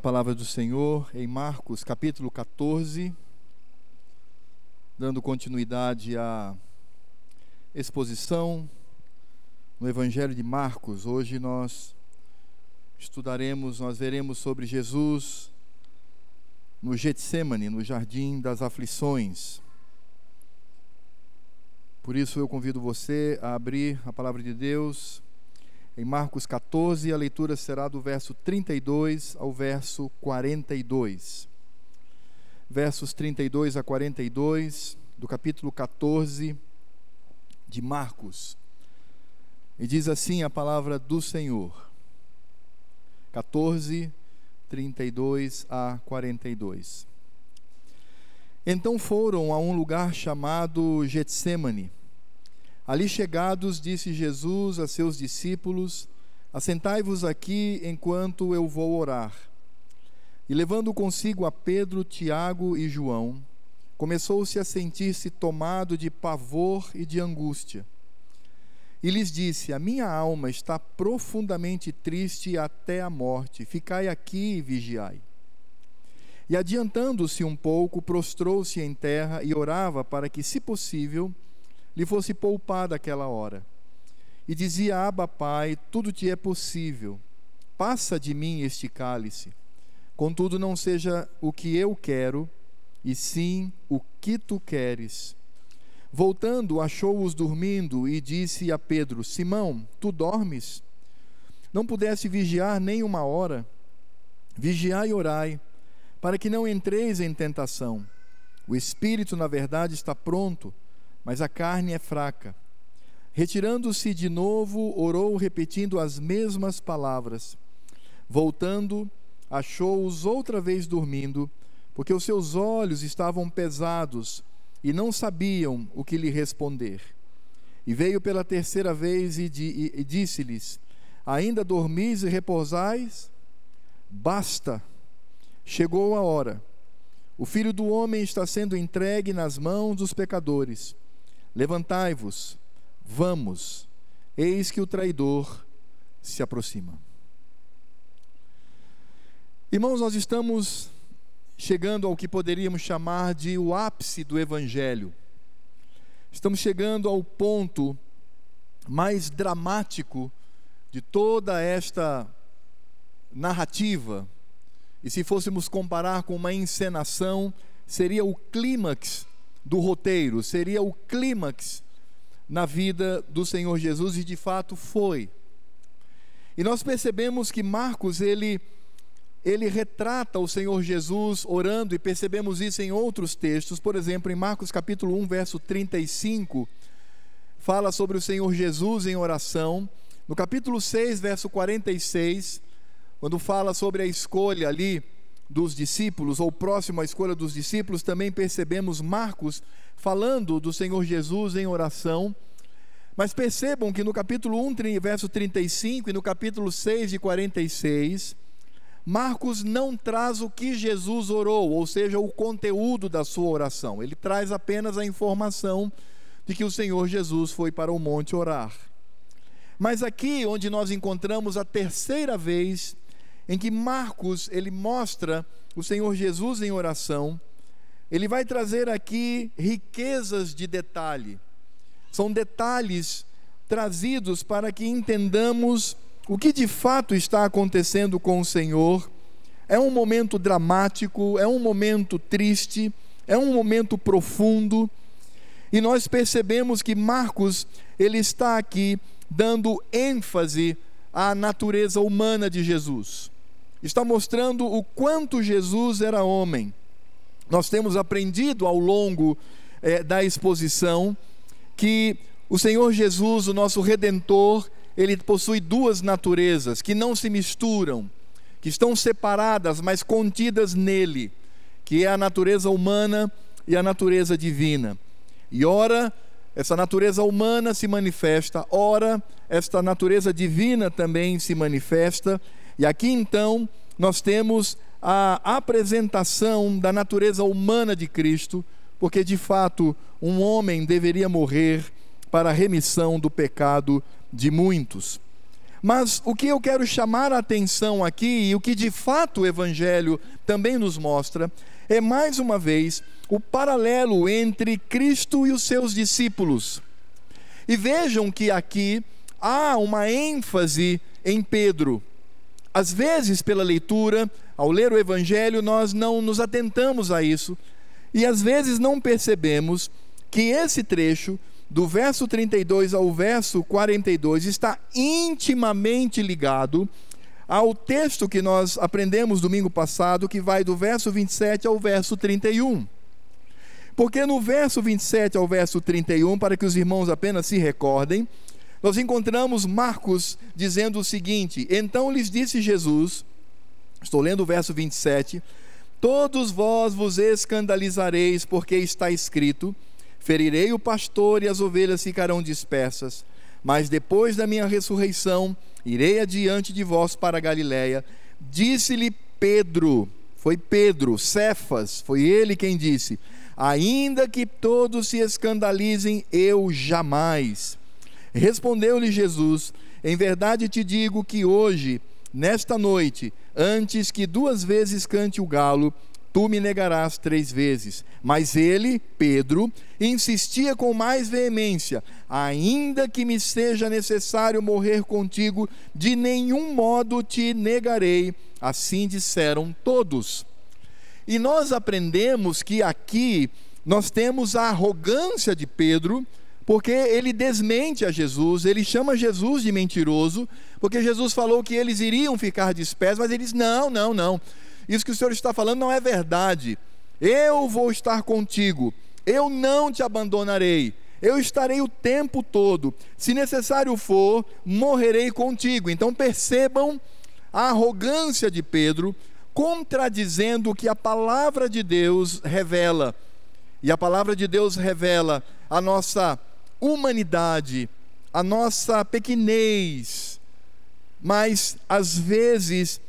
palavra do Senhor em Marcos, capítulo 14, dando continuidade à exposição no Evangelho de Marcos. Hoje nós estudaremos, nós veremos sobre Jesus no Getsemane, no jardim das aflições. Por isso eu convido você a abrir a palavra de Deus em Marcos 14, a leitura será do verso 32 ao verso 42. Versos 32 a 42 do capítulo 14 de Marcos. E diz assim a palavra do Senhor. 14, 32 a 42. Então foram a um lugar chamado Getsemane Ali chegados, disse Jesus a seus discípulos: Assentai-vos aqui enquanto eu vou orar. E levando consigo a Pedro, Tiago e João, começou-se a sentir-se tomado de pavor e de angústia. E lhes disse: A minha alma está profundamente triste até a morte. Ficai aqui e vigiai. E adiantando-se um pouco, prostrou-se em terra e orava para que, se possível, lhe fosse poupada aquela hora. E dizia: Abba, Pai, tudo te é possível. Passa de mim este cálice. Contudo, não seja o que eu quero, e sim o que tu queres. Voltando, achou-os dormindo e disse a Pedro: Simão, tu dormes? Não pudeste vigiar nem uma hora? Vigiai e orai, para que não entreis em tentação. O espírito, na verdade, está pronto, mas a carne é fraca. Retirando-se de novo, orou repetindo as mesmas palavras. Voltando, achou-os outra vez dormindo, porque os seus olhos estavam pesados e não sabiam o que lhe responder. E veio pela terceira vez e, e disse-lhes: Ainda dormis e repousais? Basta, chegou a hora. O filho do homem está sendo entregue nas mãos dos pecadores. Levantai-vos, vamos, eis que o traidor se aproxima. Irmãos, nós estamos chegando ao que poderíamos chamar de o ápice do Evangelho. Estamos chegando ao ponto mais dramático de toda esta narrativa. E se fôssemos comparar com uma encenação, seria o clímax do roteiro, seria o clímax na vida do Senhor Jesus e de fato foi. E nós percebemos que Marcos ele ele retrata o Senhor Jesus orando e percebemos isso em outros textos, por exemplo, em Marcos capítulo 1, verso 35, fala sobre o Senhor Jesus em oração. No capítulo 6, verso 46, quando fala sobre a escolha ali dos discípulos, ou próximo à escolha dos discípulos, também percebemos Marcos falando do Senhor Jesus em oração. Mas percebam que no capítulo 1, verso 35 e no capítulo 6 de 46, Marcos não traz o que Jesus orou, ou seja, o conteúdo da sua oração. Ele traz apenas a informação de que o Senhor Jesus foi para o monte orar. Mas aqui onde nós encontramos a terceira vez em que Marcos ele mostra o Senhor Jesus em oração. Ele vai trazer aqui riquezas de detalhe. São detalhes trazidos para que entendamos o que de fato está acontecendo com o Senhor. É um momento dramático, é um momento triste, é um momento profundo. E nós percebemos que Marcos, ele está aqui dando ênfase à natureza humana de Jesus está mostrando o quanto Jesus era homem. Nós temos aprendido ao longo é, da exposição que o Senhor Jesus, o nosso redentor, ele possui duas naturezas que não se misturam, que estão separadas, mas contidas nele, que é a natureza humana e a natureza divina. E ora, essa natureza humana se manifesta, ora, esta natureza divina também se manifesta, e aqui então nós temos a apresentação da natureza humana de Cristo, porque de fato um homem deveria morrer para a remissão do pecado de muitos. Mas o que eu quero chamar a atenção aqui, e o que de fato o Evangelho também nos mostra, é mais uma vez o paralelo entre Cristo e os seus discípulos. E vejam que aqui há uma ênfase em Pedro. Às vezes, pela leitura, ao ler o Evangelho, nós não nos atentamos a isso, e às vezes não percebemos que esse trecho do verso 32 ao verso 42 está intimamente ligado ao texto que nós aprendemos domingo passado, que vai do verso 27 ao verso 31. Porque no verso 27 ao verso 31, para que os irmãos apenas se recordem, nós encontramos Marcos dizendo o seguinte: Então lhes disse Jesus, estou lendo o verso 27, Todos vós vos escandalizareis, porque está escrito: Ferirei o pastor e as ovelhas ficarão dispersas. Mas depois da minha ressurreição, irei adiante de vós para Galiléia. Disse-lhe Pedro, foi Pedro, Cefas, foi ele quem disse: Ainda que todos se escandalizem, eu jamais. Respondeu-lhe Jesus: Em verdade te digo que hoje, nesta noite, antes que duas vezes cante o galo, tu me negarás três vezes. Mas ele, Pedro, insistia com mais veemência: ainda que me seja necessário morrer contigo, de nenhum modo te negarei. Assim disseram todos. E nós aprendemos que aqui nós temos a arrogância de Pedro, porque ele desmente a Jesus, ele chama Jesus de mentiroso, porque Jesus falou que eles iriam ficar dispersos, mas ele diz: não, não, não. Isso que o Senhor está falando não é verdade. Eu vou estar contigo, eu não te abandonarei, eu estarei o tempo todo. Se necessário for, morrerei contigo. Então percebam a arrogância de Pedro, contradizendo o que a palavra de Deus revela. E a palavra de Deus revela a nossa humanidade, a nossa pequenez, mas às vezes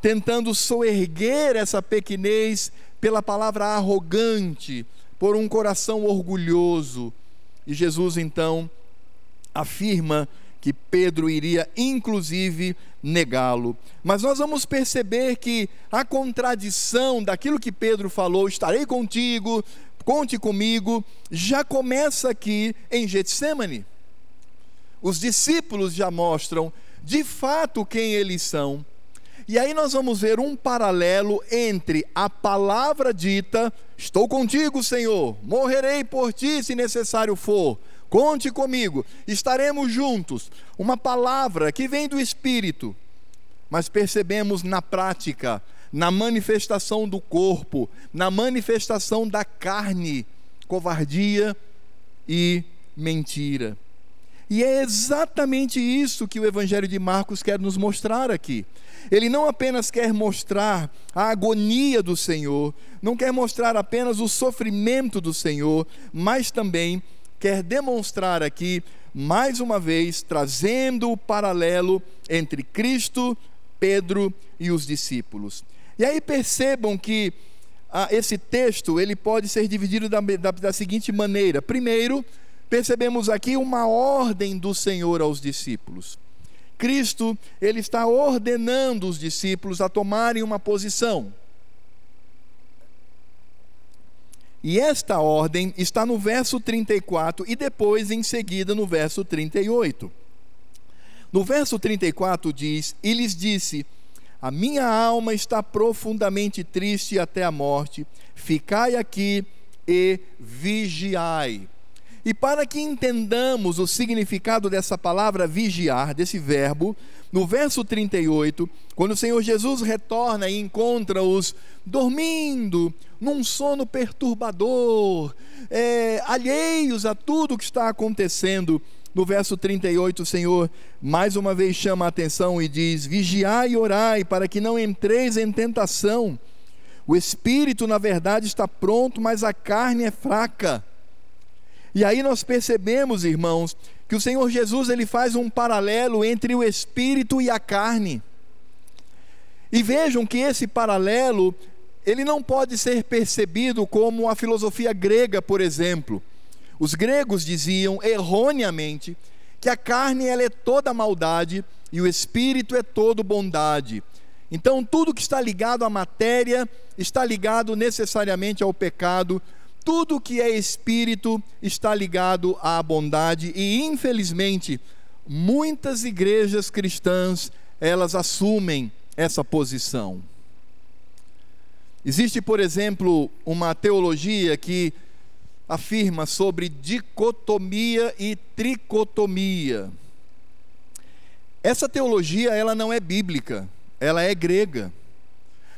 tentando soerguer essa pequenez pela palavra arrogante, por um coração orgulhoso. E Jesus então afirma que Pedro iria inclusive negá-lo. Mas nós vamos perceber que a contradição daquilo que Pedro falou, estarei contigo, conte comigo, já começa aqui em Getsemane. Os discípulos já mostram de fato quem eles são e aí nós vamos ver um paralelo entre a palavra dita: Estou contigo, Senhor, morrerei por ti se necessário for. Conte comigo, estaremos juntos. Uma palavra que vem do Espírito, mas percebemos na prática, na manifestação do corpo, na manifestação da carne, covardia e mentira. E é exatamente isso que o Evangelho de Marcos quer nos mostrar aqui. Ele não apenas quer mostrar a agonia do Senhor, não quer mostrar apenas o sofrimento do Senhor, mas também quer demonstrar aqui, mais uma vez, trazendo o paralelo entre Cristo, Pedro e os discípulos. E aí percebam que ah, esse texto ele pode ser dividido da, da, da seguinte maneira: primeiro, percebemos aqui uma ordem do Senhor aos discípulos. Cristo, ele está ordenando os discípulos a tomarem uma posição. E esta ordem está no verso 34 e depois em seguida no verso 38. No verso 34 diz: E lhes disse: A minha alma está profundamente triste até a morte, ficai aqui e vigiai. E para que entendamos o significado dessa palavra vigiar, desse verbo, no verso 38, quando o Senhor Jesus retorna e encontra-os dormindo, num sono perturbador, é, alheios a tudo que está acontecendo, no verso 38, o Senhor mais uma vez chama a atenção e diz: Vigiai e orai, para que não entreis em tentação. O espírito, na verdade, está pronto, mas a carne é fraca. E aí nós percebemos, irmãos, que o Senhor Jesus ele faz um paralelo entre o espírito e a carne. E vejam que esse paralelo, ele não pode ser percebido como a filosofia grega, por exemplo. Os gregos diziam erroneamente que a carne ela é toda maldade e o espírito é todo bondade. Então, tudo que está ligado à matéria está ligado necessariamente ao pecado, tudo que é espírito está ligado à bondade e infelizmente muitas igrejas cristãs elas assumem essa posição. Existe, por exemplo, uma teologia que afirma sobre dicotomia e tricotomia. Essa teologia ela não é bíblica, ela é grega.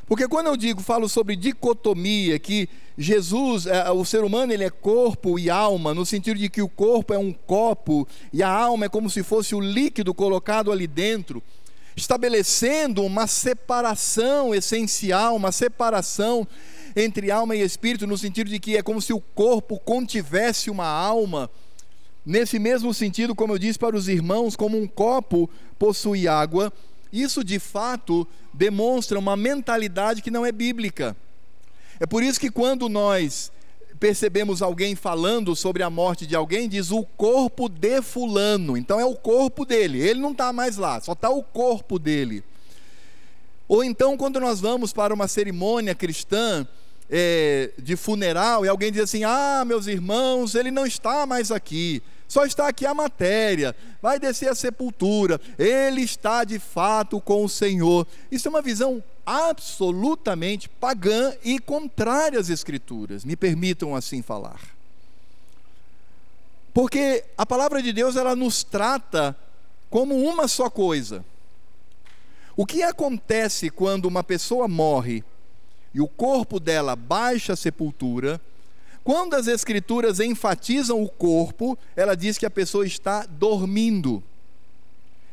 Porque quando eu digo, falo sobre dicotomia, que Jesus, é, o ser humano, ele é corpo e alma, no sentido de que o corpo é um copo e a alma é como se fosse o líquido colocado ali dentro estabelecendo uma separação essencial, uma separação entre alma e espírito, no sentido de que é como se o corpo contivesse uma alma. Nesse mesmo sentido, como eu disse para os irmãos, como um copo possui água, isso de fato demonstra uma mentalidade que não é bíblica. É por isso que quando nós percebemos alguém falando sobre a morte de alguém, diz o corpo de Fulano. Então é o corpo dele, ele não está mais lá, só está o corpo dele. Ou então, quando nós vamos para uma cerimônia cristã é, de funeral e alguém diz assim: Ah, meus irmãos, ele não está mais aqui, só está aqui a matéria, vai descer a sepultura, ele está de fato com o Senhor. Isso é uma visão absolutamente pagã e contrária às Escrituras, me permitam assim falar. Porque a palavra de Deus ela nos trata como uma só coisa. O que acontece quando uma pessoa morre e o corpo dela baixa a sepultura? Quando as Escrituras enfatizam o corpo, ela diz que a pessoa está dormindo.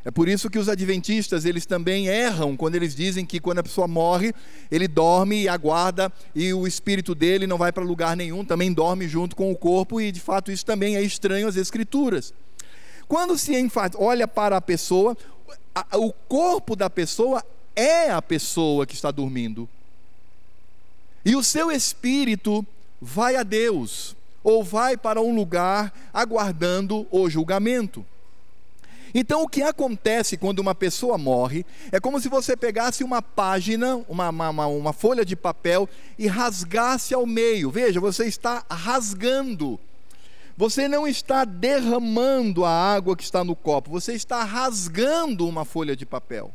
É por isso que os adventistas, eles também erram quando eles dizem que quando a pessoa morre, ele dorme e aguarda e o espírito dele não vai para lugar nenhum, também dorme junto com o corpo e de fato isso também é estranho às escrituras. Quando se olha para a pessoa, o corpo da pessoa é a pessoa que está dormindo. E o seu espírito vai a Deus ou vai para um lugar aguardando o julgamento. Então, o que acontece quando uma pessoa morre é como se você pegasse uma página, uma, uma, uma folha de papel e rasgasse ao meio. Veja, você está rasgando. Você não está derramando a água que está no copo, você está rasgando uma folha de papel.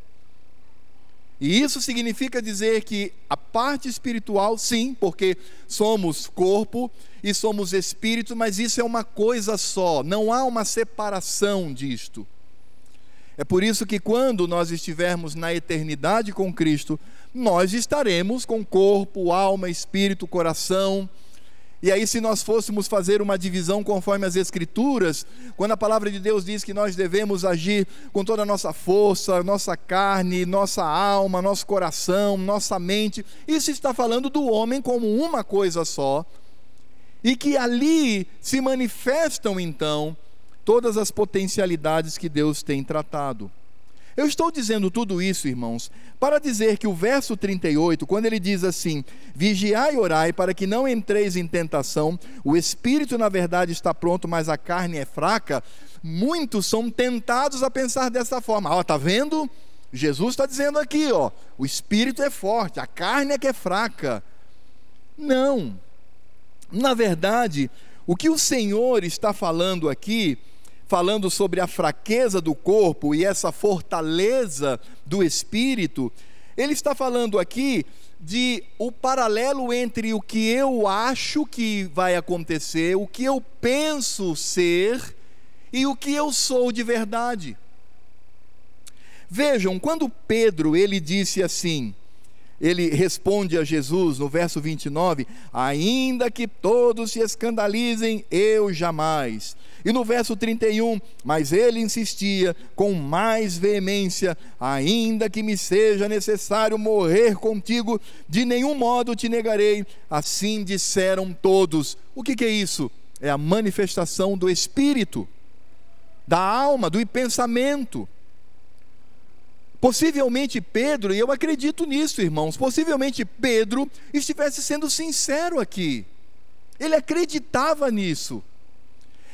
E isso significa dizer que a parte espiritual, sim, porque somos corpo e somos espírito, mas isso é uma coisa só, não há uma separação disto. É por isso que quando nós estivermos na eternidade com Cristo, nós estaremos com corpo, alma, espírito, coração. E aí, se nós fôssemos fazer uma divisão conforme as Escrituras, quando a palavra de Deus diz que nós devemos agir com toda a nossa força, nossa carne, nossa alma, nosso coração, nossa mente, isso está falando do homem como uma coisa só, e que ali se manifestam então todas as potencialidades que Deus tem tratado. Eu estou dizendo tudo isso, irmãos, para dizer que o verso 38, quando ele diz assim: Vigiai e orai para que não entreis em tentação, o espírito na verdade está pronto, mas a carne é fraca. Muitos são tentados a pensar dessa forma. Ó, tá vendo? Jesus está dizendo aqui, ó, o espírito é forte, a carne é que é fraca. Não. Na verdade, o que o Senhor está falando aqui falando sobre a fraqueza do corpo e essa fortaleza do espírito, ele está falando aqui de o paralelo entre o que eu acho que vai acontecer, o que eu penso ser e o que eu sou de verdade. Vejam, quando Pedro ele disse assim: ele responde a Jesus no verso 29, ainda que todos se escandalizem, eu jamais. E no verso 31, mas ele insistia com mais veemência, ainda que me seja necessário morrer contigo, de nenhum modo te negarei. Assim disseram todos. O que, que é isso? É a manifestação do Espírito, da alma, do pensamento. Possivelmente Pedro, e eu acredito nisso, irmãos, possivelmente Pedro estivesse sendo sincero aqui. Ele acreditava nisso.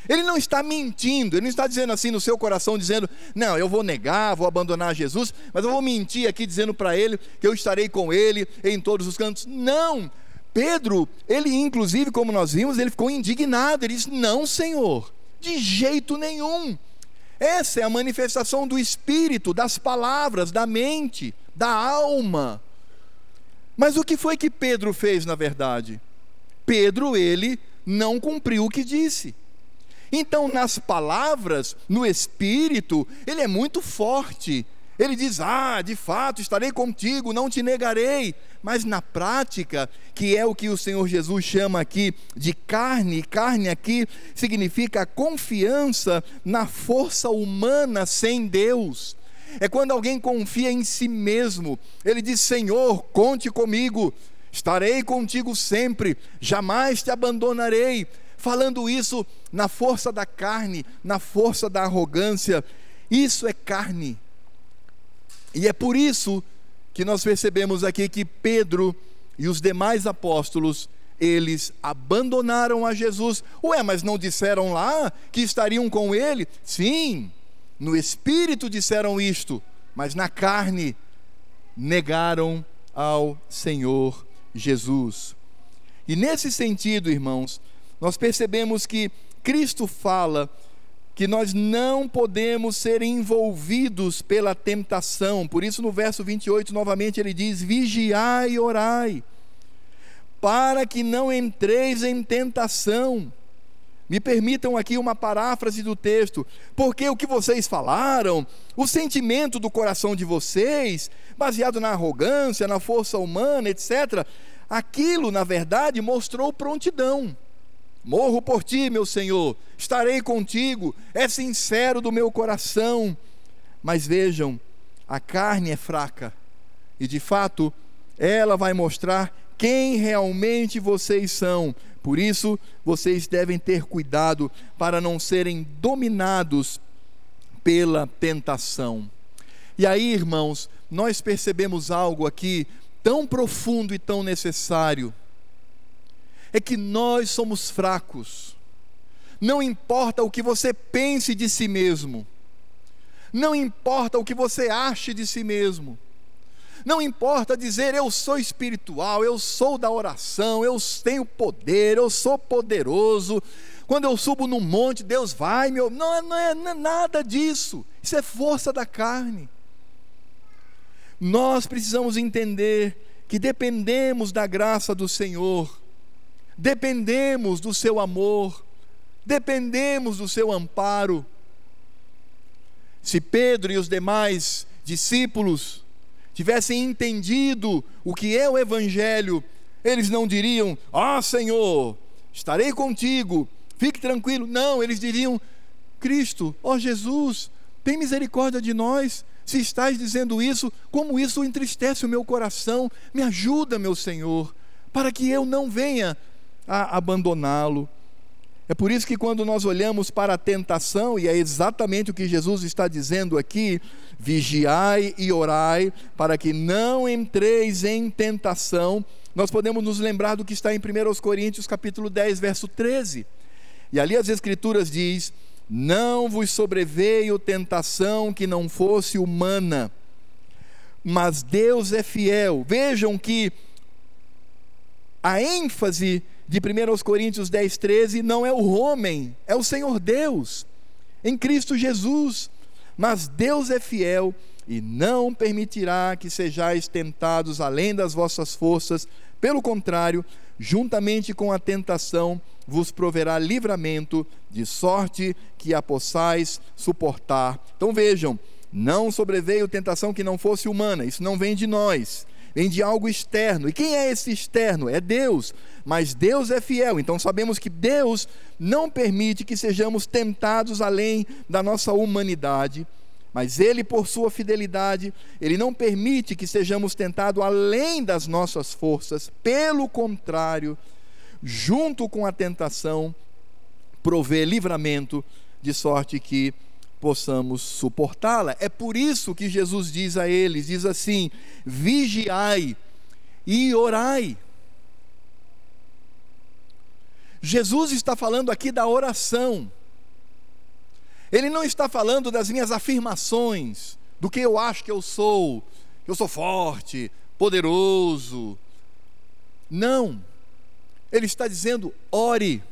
Ele não está mentindo, ele não está dizendo assim no seu coração, dizendo, não, eu vou negar, vou abandonar Jesus, mas eu vou mentir aqui dizendo para ele que eu estarei com ele em todos os cantos. Não! Pedro, ele inclusive, como nós vimos, ele ficou indignado, ele disse: Não, Senhor, de jeito nenhum. Essa é a manifestação do espírito, das palavras, da mente, da alma. Mas o que foi que Pedro fez na verdade? Pedro, ele não cumpriu o que disse. Então, nas palavras, no espírito, ele é muito forte. Ele diz: Ah, de fato, estarei contigo, não te negarei. Mas na prática, que é o que o Senhor Jesus chama aqui de carne, carne aqui significa confiança na força humana sem Deus. É quando alguém confia em si mesmo. Ele diz: Senhor, conte comigo, estarei contigo sempre, jamais te abandonarei falando isso na força da carne, na força da arrogância. Isso é carne. E é por isso que nós percebemos aqui que Pedro e os demais apóstolos, eles abandonaram a Jesus. Ué, mas não disseram lá que estariam com ele? Sim, no espírito disseram isto, mas na carne negaram ao Senhor Jesus. E nesse sentido, irmãos, nós percebemos que Cristo fala que nós não podemos ser envolvidos pela tentação. Por isso, no verso 28, novamente, ele diz: Vigiai e orai, para que não entreis em tentação. Me permitam aqui uma paráfrase do texto, porque o que vocês falaram, o sentimento do coração de vocês, baseado na arrogância, na força humana, etc., aquilo, na verdade, mostrou prontidão. Morro por ti, meu Senhor, estarei contigo, é sincero do meu coração. Mas vejam, a carne é fraca, e de fato, ela vai mostrar quem realmente vocês são. Por isso, vocês devem ter cuidado para não serem dominados pela tentação. E aí, irmãos, nós percebemos algo aqui tão profundo e tão necessário é que nós somos fracos. Não importa o que você pense de si mesmo, não importa o que você ache de si mesmo, não importa dizer eu sou espiritual, eu sou da oração, eu tenho poder, eu sou poderoso. Quando eu subo no monte, Deus vai, meu. Não, não, é, não é nada disso. Isso é força da carne. Nós precisamos entender que dependemos da graça do Senhor dependemos do seu amor, dependemos do seu amparo. Se Pedro e os demais discípulos tivessem entendido o que é o Evangelho, eles não diriam: Ah, Senhor, estarei contigo, fique tranquilo. Não, eles diriam: Cristo, ó Jesus, tem misericórdia de nós. Se estás dizendo isso, como isso entristece o meu coração, me ajuda, meu Senhor, para que eu não venha a abandoná-lo. É por isso que quando nós olhamos para a tentação, e é exatamente o que Jesus está dizendo aqui, vigiai e orai, para que não entreis em tentação, nós podemos nos lembrar do que está em 1 Coríntios capítulo 10, verso 13. E ali as escrituras diz: "Não vos sobreveio tentação que não fosse humana, mas Deus é fiel". Vejam que a ênfase de 1 Coríntios 10, 13, não é o homem, é o Senhor Deus, em Cristo Jesus. Mas Deus é fiel e não permitirá que sejais tentados além das vossas forças, pelo contrário, juntamente com a tentação, vos proverá livramento, de sorte que a possais suportar. Então vejam, não sobreveio tentação que não fosse humana, isso não vem de nós vem de algo externo. E quem é esse externo? É Deus. Mas Deus é fiel. Então sabemos que Deus não permite que sejamos tentados além da nossa humanidade. Mas Ele, por sua fidelidade, Ele não permite que sejamos tentados além das nossas forças. Pelo contrário, junto com a tentação, provê livramento, de sorte que possamos suportá-la. É por isso que Jesus diz a eles: diz assim: vigiai e orai. Jesus está falando aqui da oração. Ele não está falando das minhas afirmações, do que eu acho que eu sou, eu sou forte, poderoso. Não. Ele está dizendo: ore,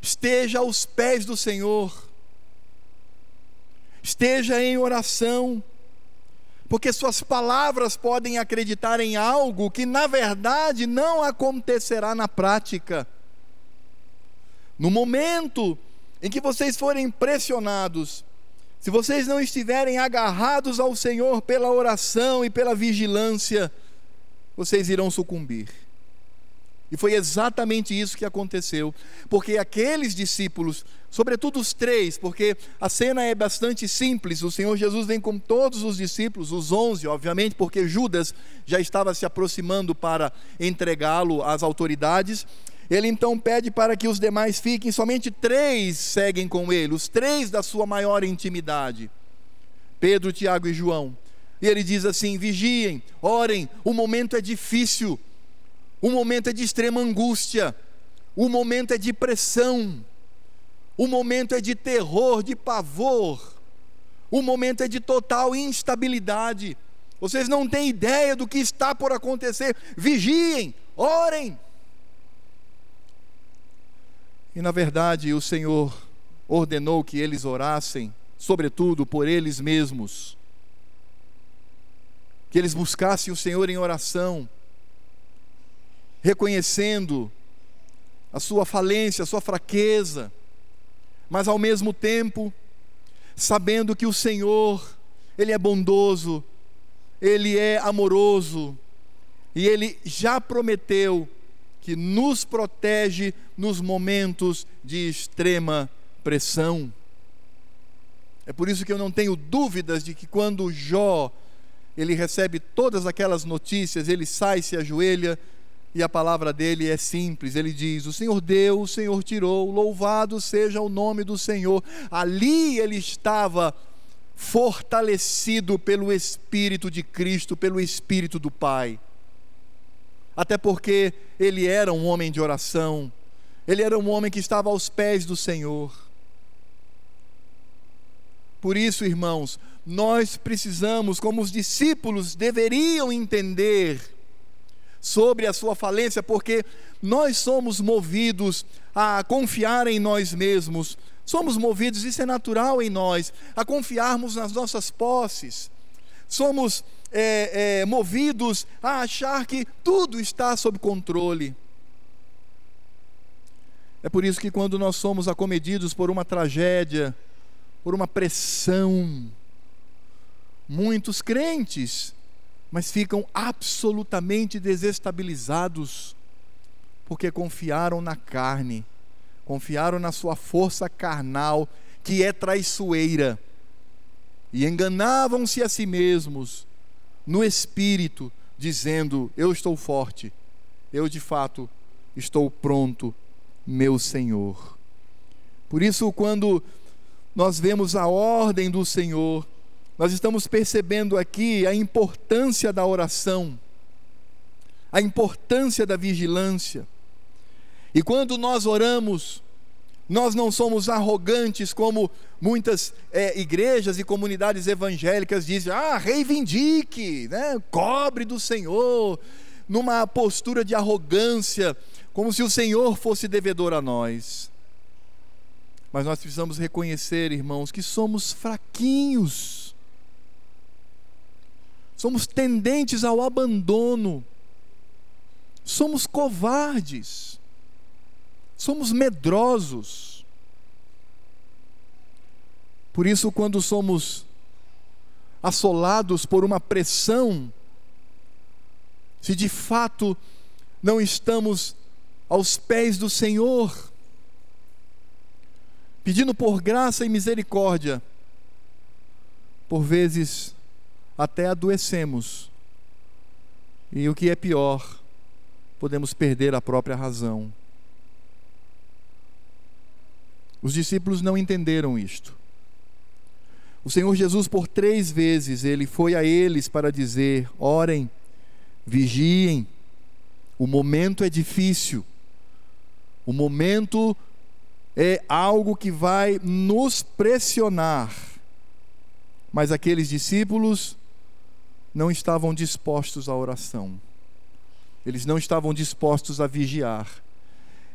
esteja aos pés do Senhor, esteja em oração, porque suas palavras podem acreditar em algo que na verdade não acontecerá na prática. No momento em que vocês forem pressionados, se vocês não estiverem agarrados ao Senhor pela oração e pela vigilância, vocês irão sucumbir. E foi exatamente isso que aconteceu, porque aqueles discípulos, sobretudo os três, porque a cena é bastante simples, o Senhor Jesus vem com todos os discípulos, os onze, obviamente, porque Judas já estava se aproximando para entregá-lo às autoridades, ele então pede para que os demais fiquem, somente três seguem com ele, os três da sua maior intimidade: Pedro, Tiago e João. E ele diz assim: vigiem, orem, o momento é difícil, o momento é de extrema angústia, o momento é de pressão, o momento é de terror, de pavor, o momento é de total instabilidade. Vocês não têm ideia do que está por acontecer. Vigiem, orem. E na verdade, o Senhor ordenou que eles orassem, sobretudo por eles mesmos. Que eles buscassem o Senhor em oração, reconhecendo a sua falência, a sua fraqueza, mas ao mesmo tempo, sabendo que o Senhor, Ele é bondoso, Ele é amoroso, e Ele já prometeu que nos protege nos momentos de extrema pressão. É por isso que eu não tenho dúvidas de que quando Jó ele recebe todas aquelas notícias, ele sai, se ajoelha e a palavra dele é simples. Ele diz: O Senhor deu, o Senhor tirou, louvado seja o nome do Senhor. Ali ele estava fortalecido pelo Espírito de Cristo, pelo Espírito do Pai até porque ele era um homem de oração, ele era um homem que estava aos pés do Senhor. Por isso, irmãos, nós precisamos, como os discípulos deveriam entender sobre a sua falência, porque nós somos movidos a confiar em nós mesmos, somos movidos, isso é natural em nós, a confiarmos nas nossas posses, somos é, é, movidos a achar que tudo está sob controle. É por isso que quando nós somos acometidos por uma tragédia, por uma pressão, muitos crentes, mas ficam absolutamente desestabilizados, porque confiaram na carne, confiaram na sua força carnal, que é traiçoeira, e enganavam-se a si mesmos, no espírito, dizendo: Eu estou forte, eu de fato estou pronto, meu Senhor. Por isso, quando nós vemos a ordem do Senhor, nós estamos percebendo aqui a importância da oração, a importância da vigilância. E quando nós oramos, nós não somos arrogantes como muitas é, igrejas e comunidades evangélicas dizem, ah, reivindique, né? cobre do Senhor, numa postura de arrogância, como se o Senhor fosse devedor a nós. Mas nós precisamos reconhecer, irmãos, que somos fraquinhos, somos tendentes ao abandono, somos covardes somos medrosos. Por isso, quando somos assolados por uma pressão, se de fato não estamos aos pés do Senhor, pedindo por graça e misericórdia, por vezes até adoecemos, e o que é pior, podemos perder a própria razão. Os discípulos não entenderam isto. O Senhor Jesus, por três vezes, ele foi a eles para dizer: orem, vigiem, o momento é difícil, o momento é algo que vai nos pressionar. Mas aqueles discípulos não estavam dispostos à oração. Eles não estavam dispostos a vigiar.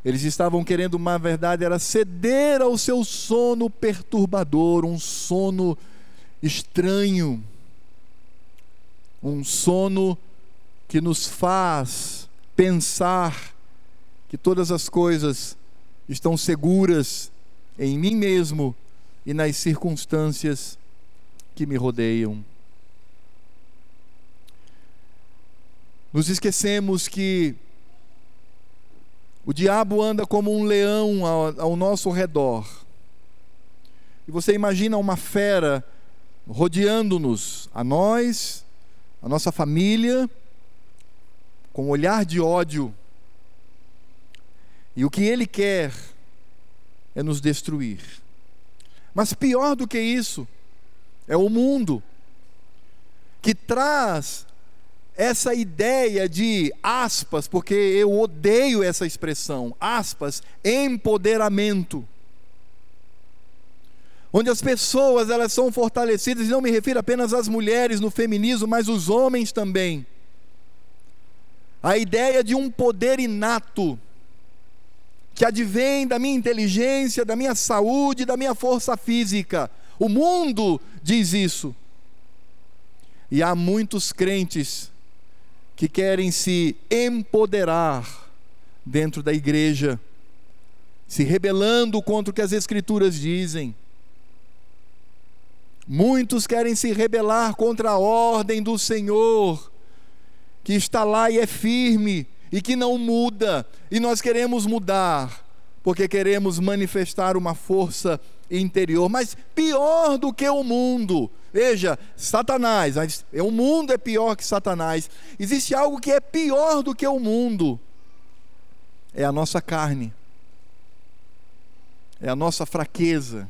Eles estavam querendo, na verdade, era ceder ao seu sono perturbador, um sono estranho, um sono que nos faz pensar que todas as coisas estão seguras em mim mesmo e nas circunstâncias que me rodeiam. Nos esquecemos que o diabo anda como um leão ao, ao nosso redor. E você imagina uma fera rodeando-nos, a nós, a nossa família, com um olhar de ódio. E o que ele quer é nos destruir. Mas pior do que isso, é o mundo que traz essa ideia de aspas, porque eu odeio essa expressão, aspas, empoderamento. Onde as pessoas elas são fortalecidas, e não me refiro apenas às mulheres no feminismo, mas os homens também. A ideia de um poder inato, que advém da minha inteligência, da minha saúde, da minha força física. O mundo diz isso. E há muitos crentes que querem se empoderar dentro da igreja, se rebelando contra o que as Escrituras dizem. Muitos querem se rebelar contra a ordem do Senhor, que está lá e é firme e que não muda, e nós queremos mudar, porque queremos manifestar uma força interior, mas pior do que o mundo Veja, Satanás, o mundo é pior que Satanás. Existe algo que é pior do que o mundo. É a nossa carne. É a nossa fraqueza.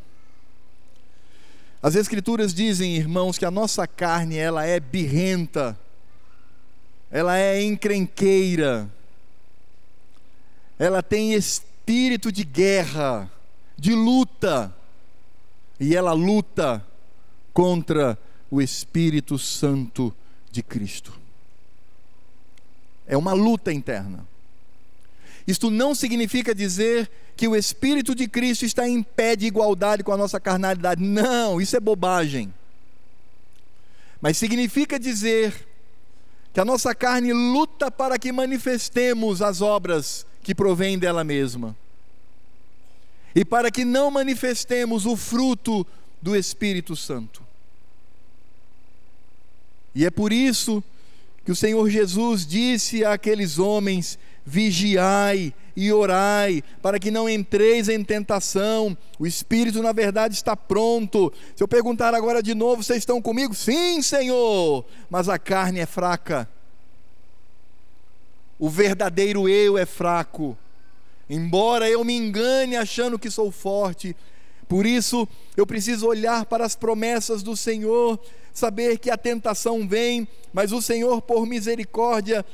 As escrituras dizem, irmãos, que a nossa carne ela é birrenta. Ela é encrenqueira. Ela tem espírito de guerra, de luta. E ela luta contra o Espírito Santo de Cristo. É uma luta interna. Isto não significa dizer que o Espírito de Cristo está em pé de igualdade com a nossa carnalidade. Não, isso é bobagem. Mas significa dizer que a nossa carne luta para que manifestemos as obras que provêm dela mesma. E para que não manifestemos o fruto do Espírito Santo. E é por isso que o Senhor Jesus disse àqueles homens: vigiai e orai, para que não entreis em tentação. O espírito, na verdade, está pronto. Se eu perguntar agora de novo, vocês estão comigo? Sim, Senhor, mas a carne é fraca. O verdadeiro eu é fraco. Embora eu me engane achando que sou forte, por isso eu preciso olhar para as promessas do Senhor, saber que a tentação vem, mas o Senhor, por misericórdia,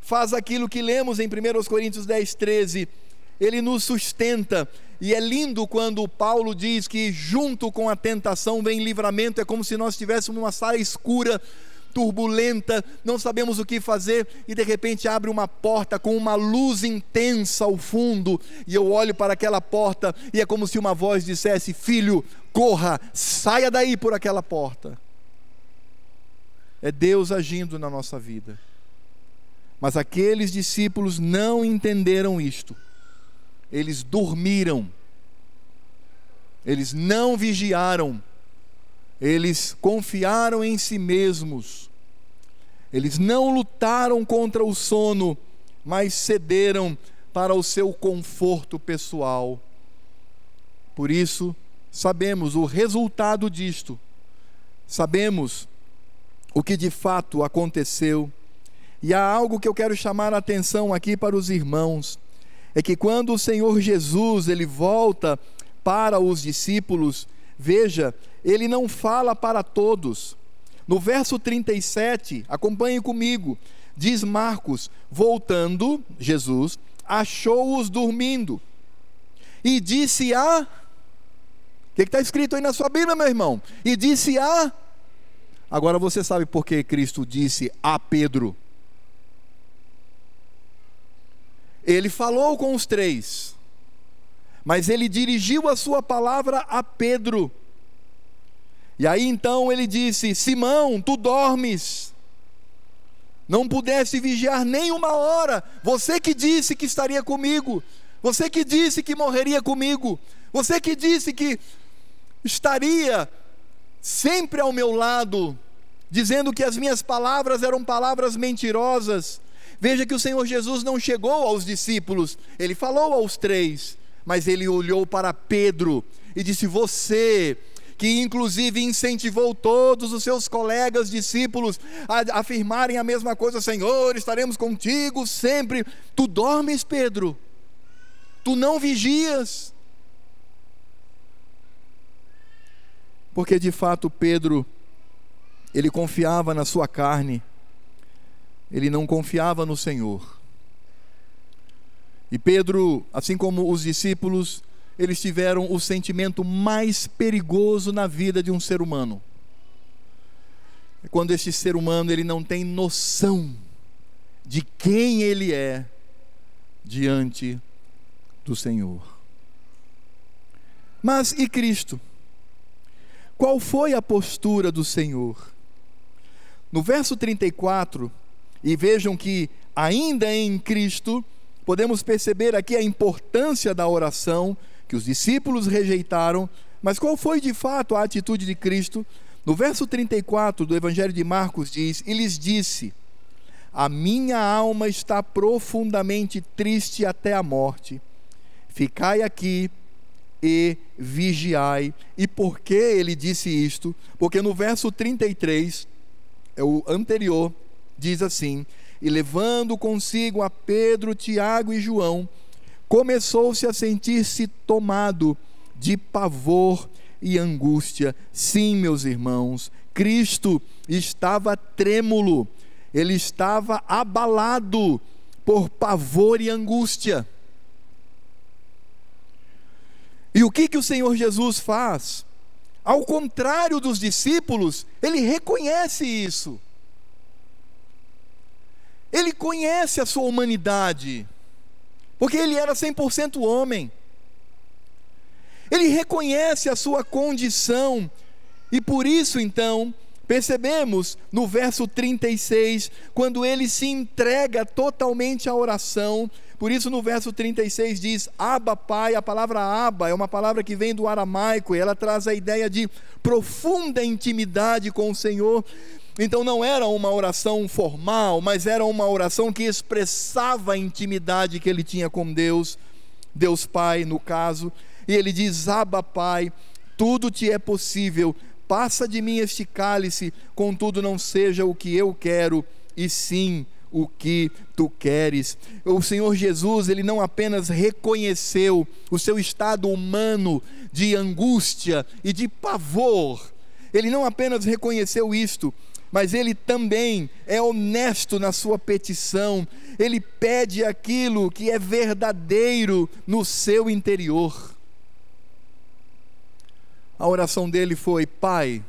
faz aquilo que lemos em 1 Coríntios 10, 13. Ele nos sustenta, e é lindo quando Paulo diz que junto com a tentação vem livramento, é como se nós estivéssemos numa sala escura turbulenta, não sabemos o que fazer e de repente abre uma porta com uma luz intensa ao fundo, e eu olho para aquela porta e é como se uma voz dissesse: Filho, corra, saia daí por aquela porta. É Deus agindo na nossa vida. Mas aqueles discípulos não entenderam isto. Eles dormiram. Eles não vigiaram eles confiaram em si mesmos. Eles não lutaram contra o sono, mas cederam para o seu conforto pessoal. Por isso, sabemos o resultado disto. Sabemos o que de fato aconteceu. E há algo que eu quero chamar a atenção aqui para os irmãos, é que quando o Senhor Jesus ele volta para os discípulos, veja, ele não fala para todos. No verso 37, acompanhe comigo, diz Marcos: voltando, Jesus achou-os dormindo E disse a. O que está escrito aí na sua Bíblia, meu irmão? E disse a. Agora você sabe por que Cristo disse a Pedro. Ele falou com os três, mas ele dirigiu a sua palavra a Pedro. E aí então ele disse: Simão, tu dormes, não pudeste vigiar nem uma hora, você que disse que estaria comigo, você que disse que morreria comigo, você que disse que estaria sempre ao meu lado, dizendo que as minhas palavras eram palavras mentirosas. Veja que o Senhor Jesus não chegou aos discípulos, ele falou aos três, mas ele olhou para Pedro e disse: Você que inclusive incentivou todos os seus colegas discípulos a afirmarem a mesma coisa: Senhor, estaremos contigo sempre. Tu dormes, Pedro, tu não vigias. Porque de fato Pedro, ele confiava na sua carne, ele não confiava no Senhor. E Pedro, assim como os discípulos, eles tiveram o sentimento mais perigoso na vida de um ser humano. É quando este ser humano ele não tem noção de quem ele é diante do Senhor. Mas e Cristo? Qual foi a postura do Senhor? No verso 34, e vejam que ainda em Cristo, podemos perceber aqui a importância da oração que os discípulos rejeitaram, mas qual foi de fato a atitude de Cristo? No verso 34 do Evangelho de Marcos diz: E lhes disse: A minha alma está profundamente triste até a morte. Ficai aqui e vigiai. E por que ele disse isto? Porque no verso 33, é o anterior, diz assim: E levando consigo a Pedro, Tiago e João, começou-se a sentir-se tomado de pavor e angústia. Sim, meus irmãos, Cristo estava trêmulo, ele estava abalado por pavor e angústia. E o que que o Senhor Jesus faz? Ao contrário dos discípulos, ele reconhece isso. Ele conhece a sua humanidade porque ele era 100% homem. Ele reconhece a sua condição, e por isso então, percebemos no verso 36, quando ele se entrega totalmente à oração, por isso no verso 36 diz: Abba, Pai, a palavra Abba é uma palavra que vem do aramaico e ela traz a ideia de profunda intimidade com o Senhor. Então não era uma oração formal, mas era uma oração que expressava a intimidade que ele tinha com Deus, Deus Pai, no caso. E ele diz: Abba, Pai, tudo te é possível, passa de mim este cálice, contudo não seja o que eu quero, e sim o que tu queres. O Senhor Jesus, ele não apenas reconheceu o seu estado humano de angústia e de pavor, ele não apenas reconheceu isto, mas ele também é honesto na sua petição, ele pede aquilo que é verdadeiro no seu interior. A oração dele foi: Pai,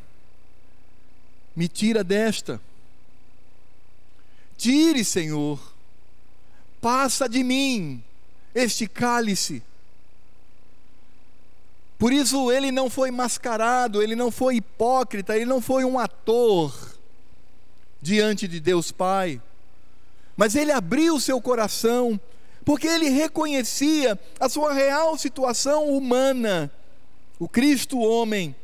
me tira desta. Tire, Senhor, passa de mim este cálice. Por isso ele não foi mascarado, ele não foi hipócrita, ele não foi um ator diante de Deus Pai. Mas ele abriu seu coração, porque ele reconhecia a sua real situação humana, o Cristo homem.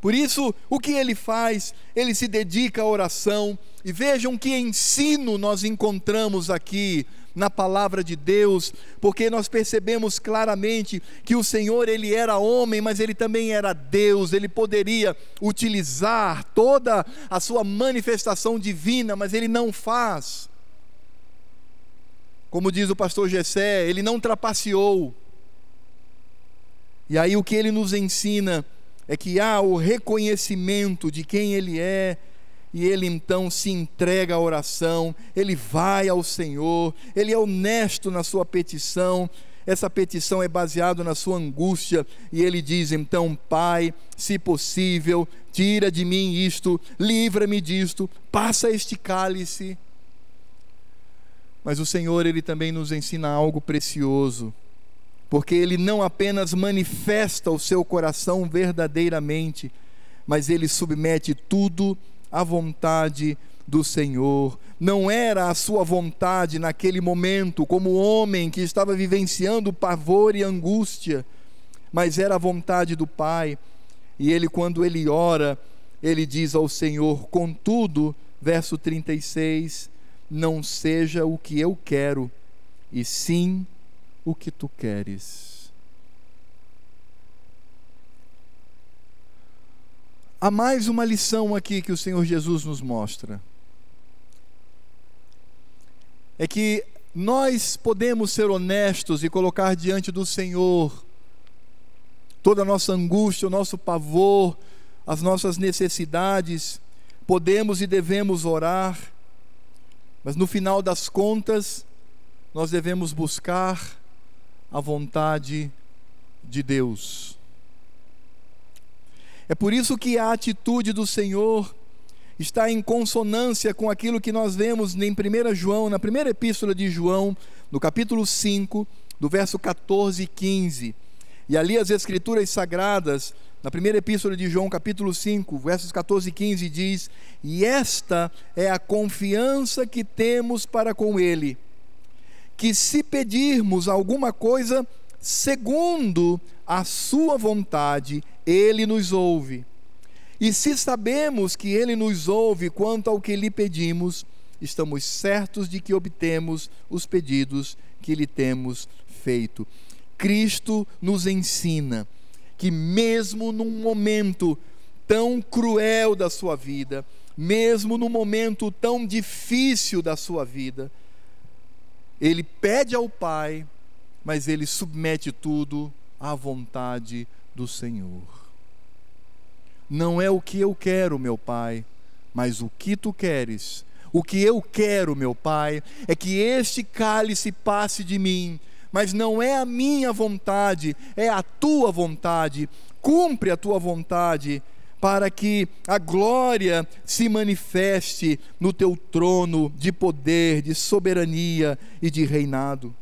Por isso, o que ele faz? Ele se dedica à oração. E vejam que ensino nós encontramos aqui na palavra de Deus, porque nós percebemos claramente que o Senhor ele era homem, mas ele também era Deus, ele poderia utilizar toda a sua manifestação divina, mas ele não faz. Como diz o pastor Gessé, ele não trapaceou. E aí o que ele nos ensina é que há o reconhecimento de quem ele é, e ele então se entrega à oração, ele vai ao Senhor, ele é honesto na sua petição. essa petição é baseada na sua angústia, e ele diz então: Pai, se possível, tira de mim isto, livra-me disto, passa este cálice. Mas o Senhor, ele também nos ensina algo precioso, porque ele não apenas manifesta o seu coração verdadeiramente, mas ele submete tudo à vontade do Senhor. Não era a sua vontade naquele momento, como homem que estava vivenciando pavor e angústia, mas era a vontade do Pai. E ele, quando ele ora, ele diz ao Senhor: Contudo, verso 36, não seja o que eu quero, e sim o que tu queres. Há mais uma lição aqui que o Senhor Jesus nos mostra. É que nós podemos ser honestos e colocar diante do Senhor toda a nossa angústia, o nosso pavor, as nossas necessidades, podemos e devemos orar mas no final das contas, nós devemos buscar a vontade de Deus. É por isso que a atitude do Senhor está em consonância com aquilo que nós vemos em 1 João, na primeira epístola de João, no capítulo 5, do verso 14 e 15. E ali as Escrituras Sagradas na primeira epístola de João, capítulo 5, versos 14 e 15, diz: E esta é a confiança que temos para com Ele, que se pedirmos alguma coisa segundo a Sua vontade, Ele nos ouve. E se sabemos que Ele nos ouve quanto ao que lhe pedimos, estamos certos de que obtemos os pedidos que lhe temos feito. Cristo nos ensina que, mesmo num momento tão cruel da sua vida, mesmo num momento tão difícil da sua vida, ele pede ao Pai, mas ele submete tudo à vontade do Senhor. Não é o que eu quero, meu Pai, mas o que tu queres. O que eu quero, meu Pai, é que este cálice passe de mim, mas não é a minha vontade, é a tua vontade. Cumpre a tua vontade, para que a glória se manifeste no teu trono de poder, de soberania e de reinado.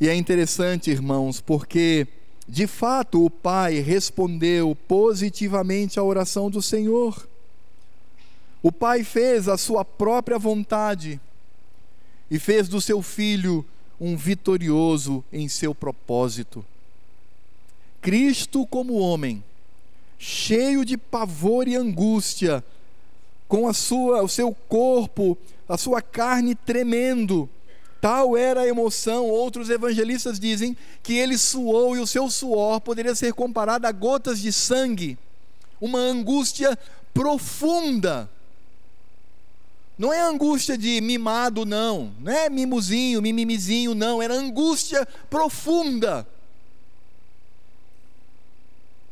E é interessante, irmãos, porque de fato o Pai respondeu positivamente à oração do Senhor. O Pai fez a sua própria vontade e fez do seu filho um vitorioso em seu propósito. Cristo, como homem, cheio de pavor e angústia, com a sua, o seu corpo, a sua carne tremendo, tal era a emoção. Outros evangelistas dizem que ele suou e o seu suor poderia ser comparado a gotas de sangue, uma angústia profunda não é angústia de mimado, não. Não é mimozinho, mimimizinho, não. Era angústia profunda.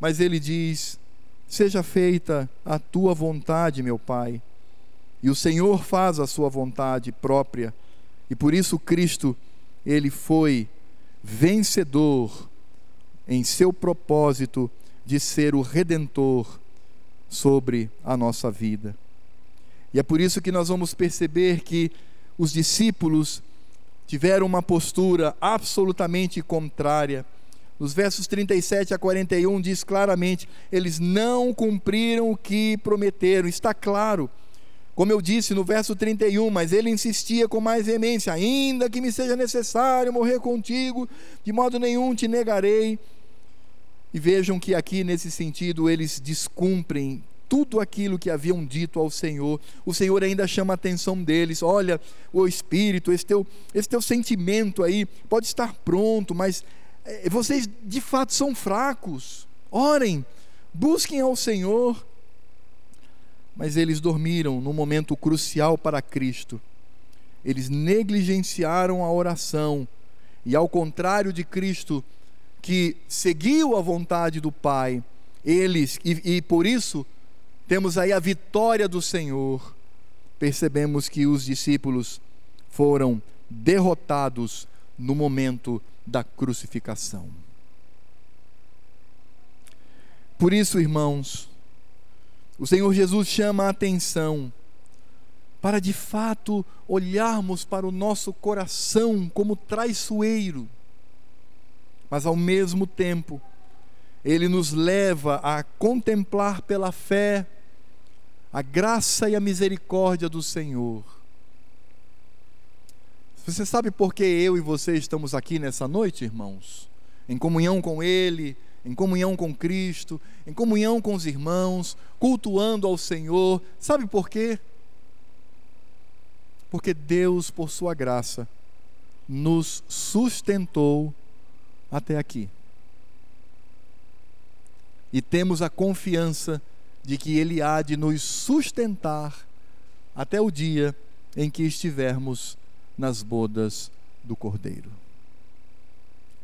Mas ele diz: Seja feita a tua vontade, meu Pai. E o Senhor faz a sua vontade própria. E por isso Cristo, ele foi vencedor em seu propósito de ser o redentor sobre a nossa vida. E é por isso que nós vamos perceber que os discípulos tiveram uma postura absolutamente contrária. Nos versos 37 a 41 diz claramente: eles não cumpriram o que prometeram. Está claro. Como eu disse no verso 31, mas ele insistia com mais veemência: ainda que me seja necessário morrer contigo, de modo nenhum te negarei. E vejam que aqui, nesse sentido, eles descumprem tudo aquilo que haviam dito ao Senhor. O Senhor ainda chama a atenção deles: olha, o Espírito, esse teu, esse teu sentimento aí pode estar pronto, mas é, vocês de fato são fracos. Orem, busquem ao Senhor. Mas eles dormiram no momento crucial para Cristo. Eles negligenciaram a oração. E ao contrário de Cristo, que seguiu a vontade do Pai, eles, e, e por isso temos aí a vitória do Senhor, percebemos que os discípulos foram derrotados no momento da crucificação. Por isso, irmãos, o Senhor Jesus chama a atenção para de fato olharmos para o nosso coração como traiçoeiro, mas ao mesmo tempo, ele nos leva a contemplar pela fé a graça e a misericórdia do Senhor. Você sabe por que eu e você estamos aqui nessa noite, irmãos? Em comunhão com Ele, em comunhão com Cristo, em comunhão com os irmãos, cultuando ao Senhor. Sabe por quê? Porque Deus, por Sua graça, nos sustentou até aqui. E temos a confiança de que Ele há de nos sustentar até o dia em que estivermos nas bodas do Cordeiro.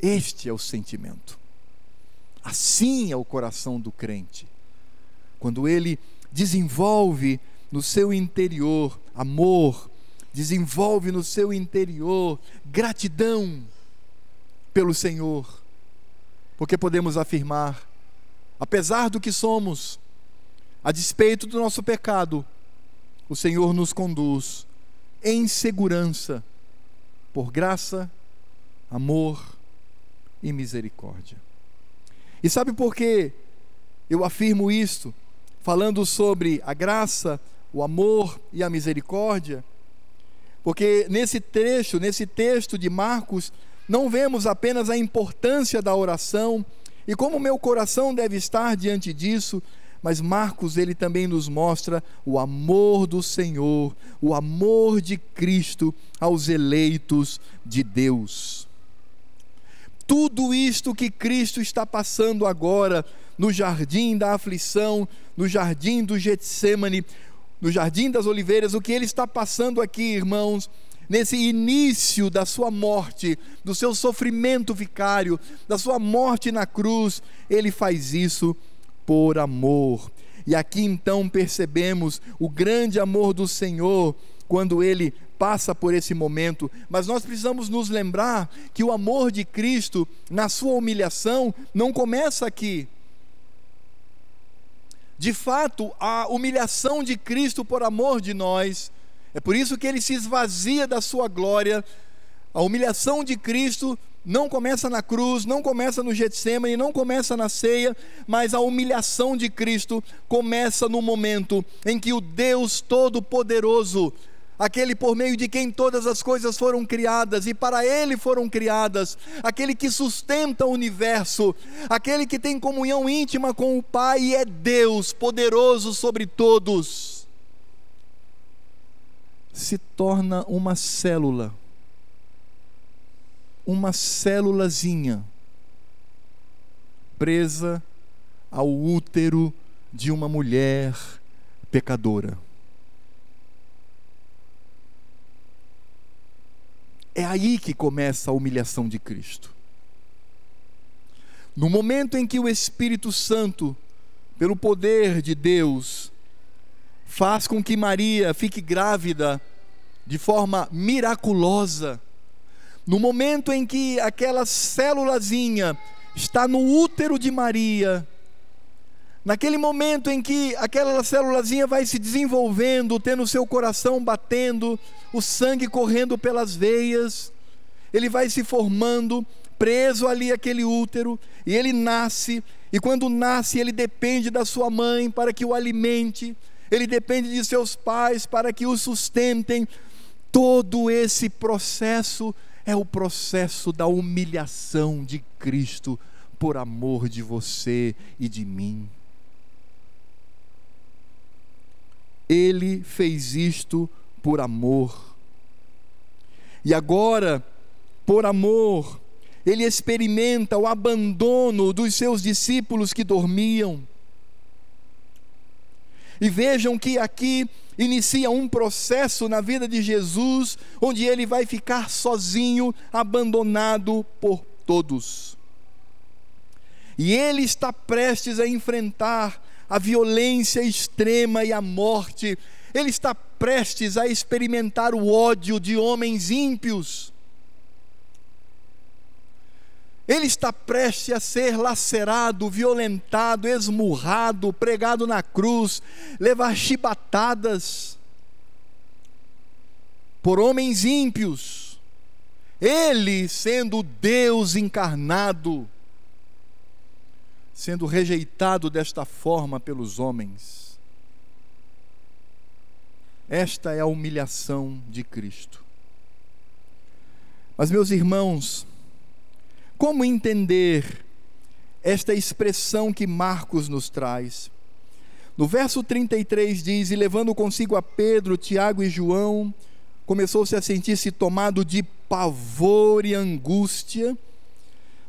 Este é o sentimento. Assim é o coração do crente. Quando ele desenvolve no seu interior amor, desenvolve no seu interior gratidão pelo Senhor, porque podemos afirmar, apesar do que somos, a despeito do nosso pecado, o Senhor nos conduz em segurança, por graça, amor e misericórdia. E sabe por que eu afirmo isto? Falando sobre a graça, o amor e a misericórdia? Porque nesse trecho, nesse texto de Marcos, não vemos apenas a importância da oração e como meu coração deve estar diante disso, mas Marcos ele também nos mostra o amor do Senhor, o amor de Cristo aos eleitos de Deus. Tudo isto que Cristo está passando agora no jardim da aflição, no jardim do Getsemane, no Jardim das Oliveiras, o que ele está passando aqui, irmãos, nesse início da sua morte, do seu sofrimento vicário, da sua morte na cruz, ele faz isso por amor. E aqui então percebemos o grande amor do Senhor quando ele passa por esse momento, mas nós precisamos nos lembrar que o amor de Cristo, na sua humilhação, não começa aqui. De fato, a humilhação de Cristo por amor de nós, é por isso que ele se esvazia da sua glória. A humilhação de Cristo não começa na cruz, não começa no Getsemane, não começa na ceia, mas a humilhação de Cristo começa no momento em que o Deus Todo-Poderoso aquele por meio de quem todas as coisas foram criadas e para ele foram criadas, aquele que sustenta o universo, aquele que tem comunhão íntima com o Pai e é Deus poderoso sobre todos, se torna uma célula, uma célulazinha presa ao útero de uma mulher pecadora. É aí que começa a humilhação de Cristo. No momento em que o Espírito Santo, pelo poder de Deus, faz com que Maria fique grávida de forma miraculosa, no momento em que aquela célulazinha está no útero de Maria, Naquele momento em que aquela célulazinha vai se desenvolvendo, tendo o seu coração batendo, o sangue correndo pelas veias, ele vai se formando, preso ali aquele útero, e ele nasce, e quando nasce, ele depende da sua mãe para que o alimente, ele depende de seus pais para que o sustentem. Todo esse processo é o processo da humilhação de Cristo por amor de você e de mim. Ele fez isto por amor. E agora, por amor, ele experimenta o abandono dos seus discípulos que dormiam. E vejam que aqui inicia um processo na vida de Jesus, onde ele vai ficar sozinho, abandonado por todos. E ele está prestes a enfrentar a violência extrema e a morte. Ele está prestes a experimentar o ódio de homens ímpios. Ele está prestes a ser lacerado, violentado, esmurrado, pregado na cruz, levar chibatadas por homens ímpios. Ele, sendo Deus encarnado, sendo rejeitado desta forma pelos homens. Esta é a humilhação de Cristo. Mas, meus irmãos, como entender esta expressão que Marcos nos traz? No verso 33 diz: E levando consigo a Pedro, Tiago e João, começou-se a sentir-se tomado de pavor e angústia.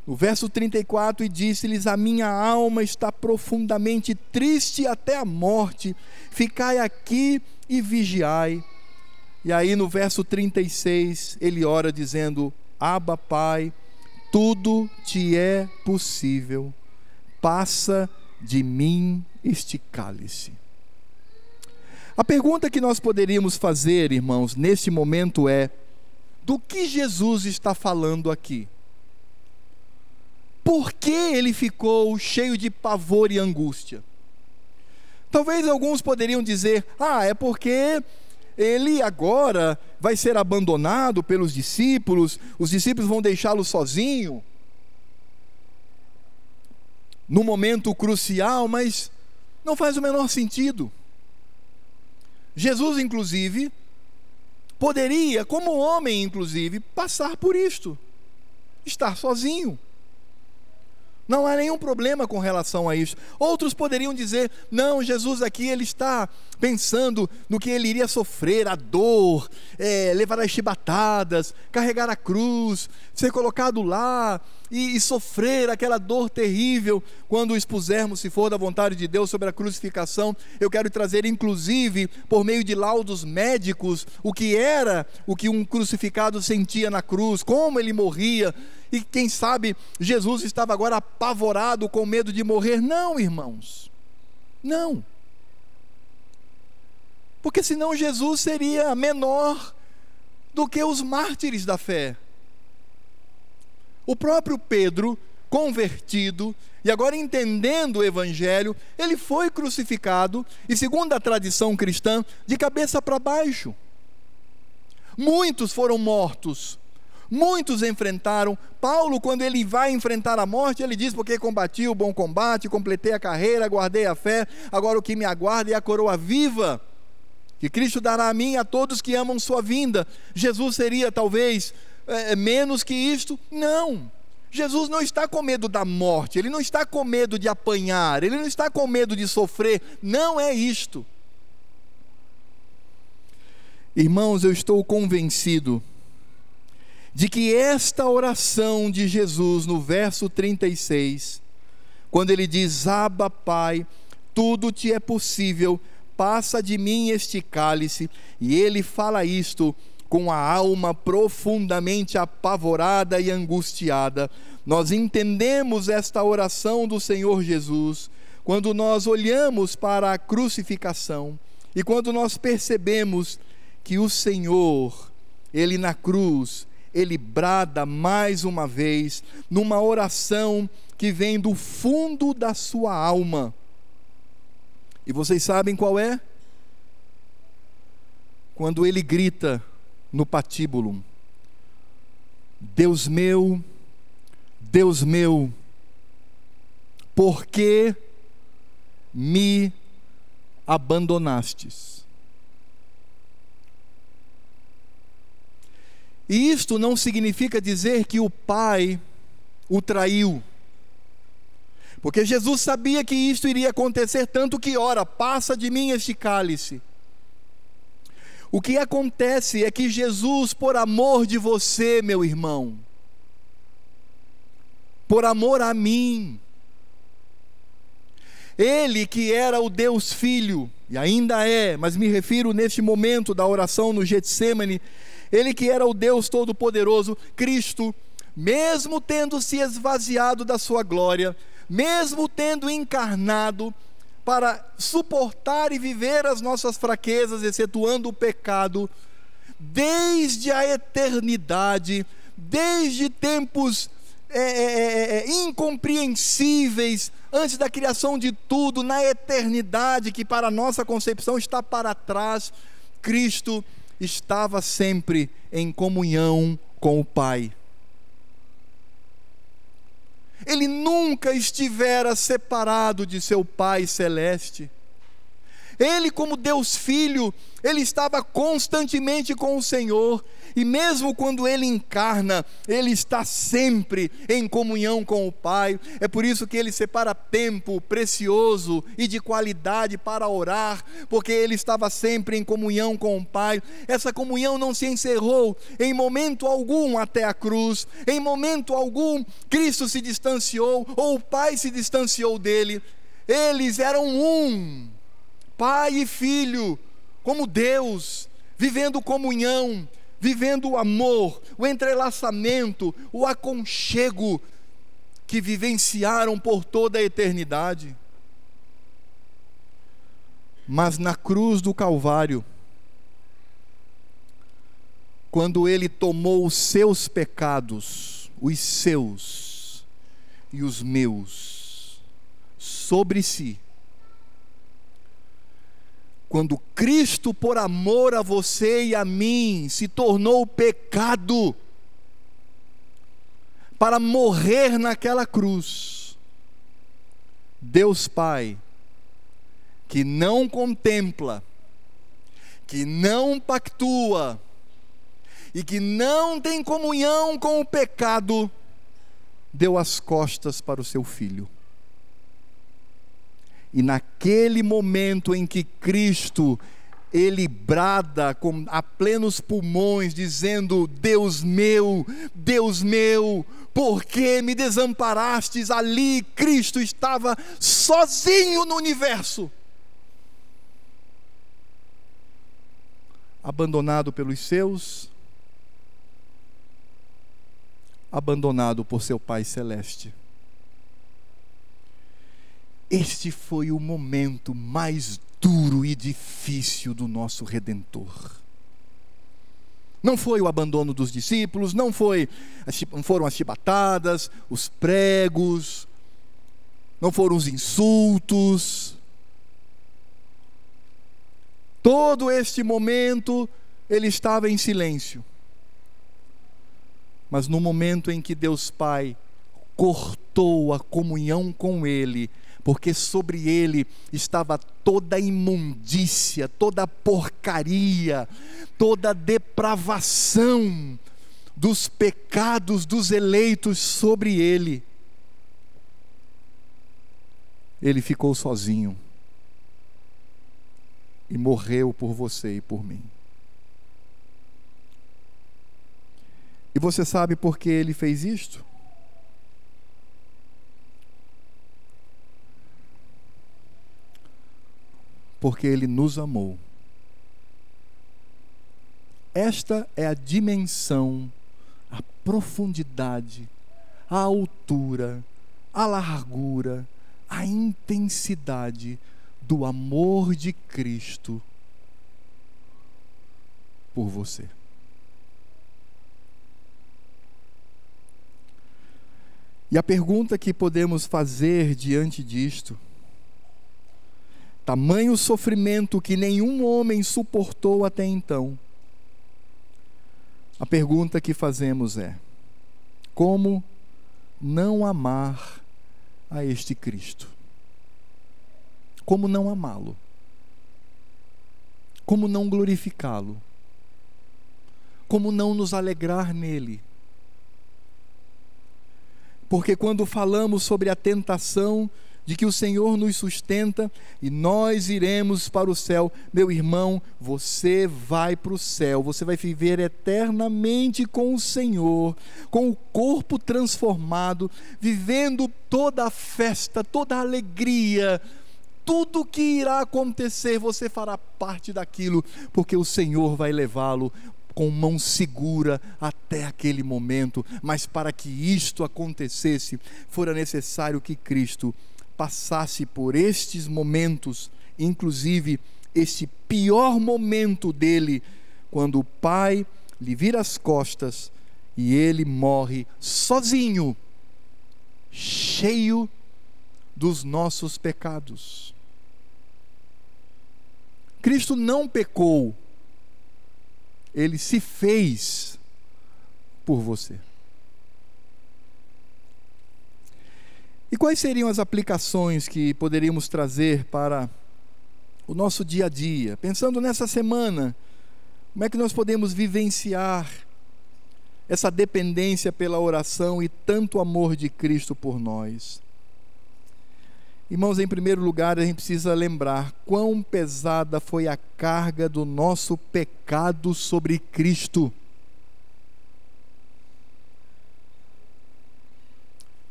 No verso 34, e disse-lhes: A minha alma está profundamente triste até a morte, ficai aqui e vigiai. E aí no verso 36, ele ora dizendo: Abba, Pai tudo te é possível, passa de mim este cálice. A pergunta que nós poderíamos fazer, irmãos, neste momento é: do que Jesus está falando aqui? Por que ele ficou cheio de pavor e angústia? Talvez alguns poderiam dizer: ah, é porque ele agora vai ser abandonado pelos discípulos, os discípulos vão deixá-lo sozinho. No momento crucial, mas não faz o menor sentido. Jesus, inclusive, poderia, como homem, inclusive, passar por isto, estar sozinho. Não há nenhum problema com relação a isso. Outros poderiam dizer: não, Jesus aqui ele está pensando no que ele iria sofrer, a dor, é, levar as chibatadas, carregar a cruz, ser colocado lá e, e sofrer aquela dor terrível quando expusermos, se for da vontade de Deus, sobre a crucificação. Eu quero trazer, inclusive, por meio de laudos médicos, o que era o que um crucificado sentia na cruz, como ele morria e quem sabe Jesus estava agora apavorado com medo de morrer. Não, irmãos, não. Porque senão Jesus seria menor do que os mártires da fé. O próprio Pedro, convertido, e agora entendendo o Evangelho, ele foi crucificado, e segundo a tradição cristã, de cabeça para baixo. Muitos foram mortos, Muitos enfrentaram. Paulo, quando ele vai enfrentar a morte, ele diz: Porque combati o bom combate, completei a carreira, guardei a fé, agora o que me aguarda é a coroa viva, que Cristo dará a mim e a todos que amam Sua vinda. Jesus seria talvez é, menos que isto? Não. Jesus não está com medo da morte, ele não está com medo de apanhar, ele não está com medo de sofrer, não é isto. Irmãos, eu estou convencido de que esta oração de Jesus no verso 36, quando ele diz: Abba, Pai, tudo te é possível, passa de mim este cálice, e ele fala isto com a alma profundamente apavorada e angustiada. Nós entendemos esta oração do Senhor Jesus quando nós olhamos para a crucificação e quando nós percebemos que o Senhor, ele na cruz, ele brada mais uma vez, numa oração que vem do fundo da sua alma. E vocês sabem qual é? Quando ele grita no patíbulo: Deus meu, Deus meu, por que me abandonastes? E isto não significa dizer que o pai o traiu. Porque Jesus sabia que isto iria acontecer, tanto que, ora, passa de mim este cálice. O que acontece é que Jesus, por amor de você, meu irmão, por amor a mim, ele que era o Deus Filho, e ainda é, mas me refiro neste momento da oração no Getsemane, ele que era o Deus Todo-Poderoso, Cristo, mesmo tendo se esvaziado da sua glória, mesmo tendo encarnado para suportar e viver as nossas fraquezas, excetuando o pecado, desde a eternidade, desde tempos é, é, é, incompreensíveis antes da criação de tudo, na eternidade que para nossa concepção está para trás, Cristo estava sempre em comunhão com o Pai. Ele nunca estivera separado de seu Pai celeste. Ele, como Deus Filho, ele estava constantemente com o Senhor, e mesmo quando ele encarna, ele está sempre em comunhão com o Pai. É por isso que ele separa tempo precioso e de qualidade para orar, porque ele estava sempre em comunhão com o Pai. Essa comunhão não se encerrou em momento algum até a cruz, em momento algum Cristo se distanciou ou o Pai se distanciou dele. Eles eram um pai e filho, como Deus, vivendo comunhão, vivendo o amor, o entrelaçamento, o aconchego que vivenciaram por toda a eternidade. Mas na cruz do Calvário, quando ele tomou os seus pecados, os seus e os meus, sobre si, quando Cristo, por amor a você e a mim, se tornou pecado, para morrer naquela cruz, Deus Pai, que não contempla, que não pactua, e que não tem comunhão com o pecado, deu as costas para o seu filho. E naquele momento em que Cristo ele brada com, a plenos pulmões, dizendo: Deus meu, Deus meu, por que me desamparastes? Ali Cristo estava sozinho no universo, abandonado pelos seus, abandonado por seu Pai Celeste. Este foi o momento mais duro e difícil do nosso redentor. Não foi o abandono dos discípulos, não foi foram as chibatadas, os pregos, não foram os insultos. Todo este momento ele estava em silêncio. Mas no momento em que Deus Pai cortou a comunhão com ele, porque sobre ele estava toda a imundícia, toda a porcaria, toda a depravação dos pecados dos eleitos sobre ele. Ele ficou sozinho e morreu por você e por mim. E você sabe por que ele fez isto? Porque Ele nos amou. Esta é a dimensão, a profundidade, a altura, a largura, a intensidade do amor de Cristo por você. E a pergunta que podemos fazer diante disto tamanho sofrimento que nenhum homem suportou até então. A pergunta que fazemos é: como não amar a este Cristo? Como não amá-lo? Como não glorificá-lo? Como não nos alegrar nele? Porque quando falamos sobre a tentação de que o Senhor nos sustenta e nós iremos para o céu. Meu irmão, você vai para o céu, você vai viver eternamente com o Senhor, com o corpo transformado, vivendo toda a festa, toda a alegria. Tudo que irá acontecer, você fará parte daquilo, porque o Senhor vai levá-lo com mão segura até aquele momento. Mas para que isto acontecesse, fora necessário que Cristo passasse por estes momentos, inclusive este pior momento dele, quando o pai lhe vira as costas e ele morre sozinho cheio dos nossos pecados. Cristo não pecou, ele se fez por você. E quais seriam as aplicações que poderíamos trazer para o nosso dia a dia? Pensando nessa semana, como é que nós podemos vivenciar essa dependência pela oração e tanto amor de Cristo por nós? Irmãos, em primeiro lugar, a gente precisa lembrar quão pesada foi a carga do nosso pecado sobre Cristo.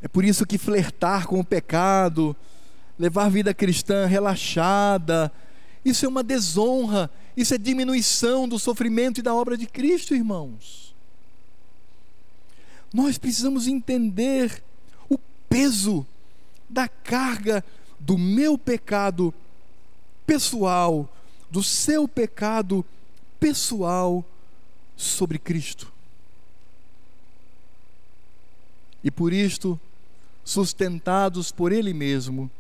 É por isso que flertar com o pecado, levar vida cristã relaxada, isso é uma desonra, isso é diminuição do sofrimento e da obra de Cristo, irmãos. Nós precisamos entender o peso da carga do meu pecado pessoal, do seu pecado pessoal sobre Cristo. E por isto, sustentados por Ele mesmo,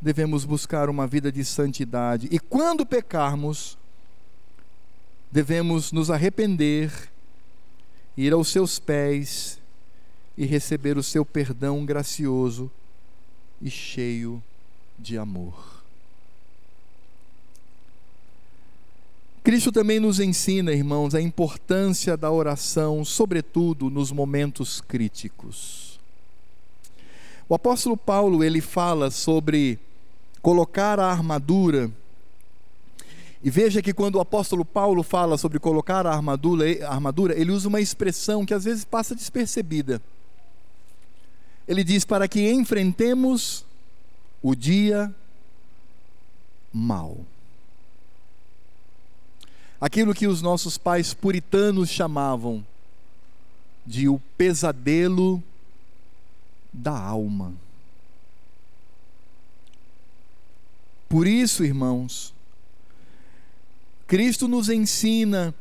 devemos buscar uma vida de santidade. E quando pecarmos, devemos nos arrepender, ir aos seus pés e receber o seu perdão gracioso e cheio de amor. Cristo também nos ensina, irmãos, a importância da oração, sobretudo nos momentos críticos. O apóstolo Paulo, ele fala sobre colocar a armadura. E veja que quando o apóstolo Paulo fala sobre colocar a armadura, a armadura, ele usa uma expressão que às vezes passa despercebida. Ele diz para que enfrentemos o dia mal. Aquilo que os nossos pais puritanos chamavam de o pesadelo da alma. Por isso, irmãos, Cristo nos ensina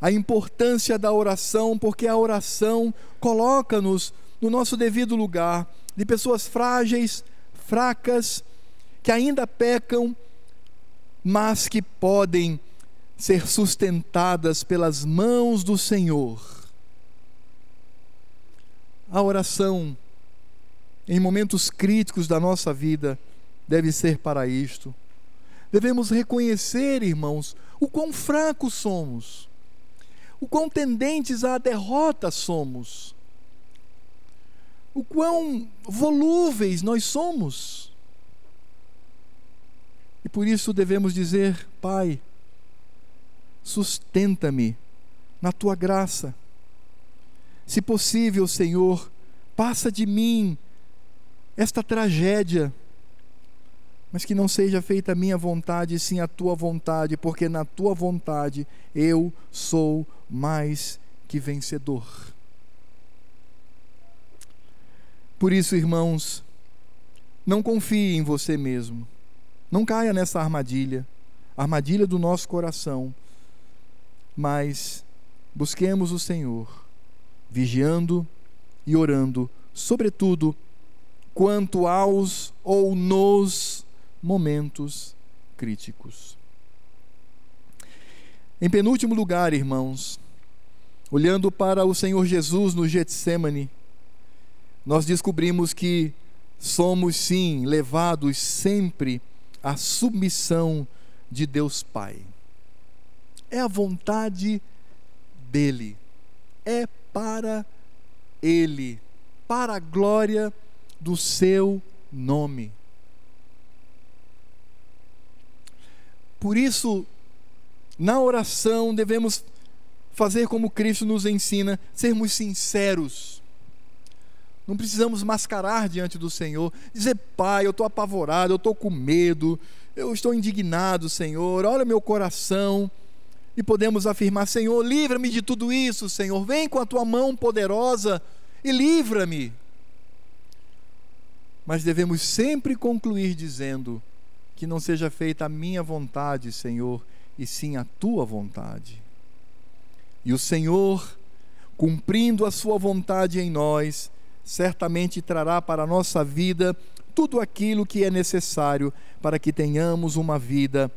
a importância da oração, porque a oração coloca-nos no nosso devido lugar, de pessoas frágeis, fracas, que ainda pecam, mas que podem ser sustentadas pelas mãos do Senhor. A oração em momentos críticos da nossa vida, deve ser para isto. Devemos reconhecer, irmãos, o quão fracos somos, o quão tendentes à derrota somos, o quão volúveis nós somos. E por isso devemos dizer: Pai, sustenta-me na tua graça. Se possível, Senhor, passa de mim esta tragédia, mas que não seja feita a minha vontade, sim a tua vontade, porque na tua vontade eu sou mais que vencedor. Por isso, irmãos, não confie em você mesmo. Não caia nessa armadilha, armadilha do nosso coração. Mas busquemos o Senhor, vigiando e orando, sobretudo quanto aos ou nos momentos críticos. Em penúltimo lugar, irmãos, olhando para o Senhor Jesus no Getsemane, nós descobrimos que somos sim levados sempre à submissão de Deus Pai. É a vontade dele, é para ele, para a glória do seu nome. Por isso, na oração devemos fazer como Cristo nos ensina, sermos sinceros. Não precisamos mascarar diante do Senhor, dizer, Pai, eu estou apavorado, eu estou com medo, eu estou indignado, Senhor, olha meu coração. E podemos afirmar, Senhor, livra-me de tudo isso, Senhor, vem com a tua mão poderosa e livra-me mas devemos sempre concluir dizendo: Que não seja feita a minha vontade, Senhor, e sim a tua vontade. E o Senhor, cumprindo a sua vontade em nós, certamente trará para a nossa vida tudo aquilo que é necessário para que tenhamos uma vida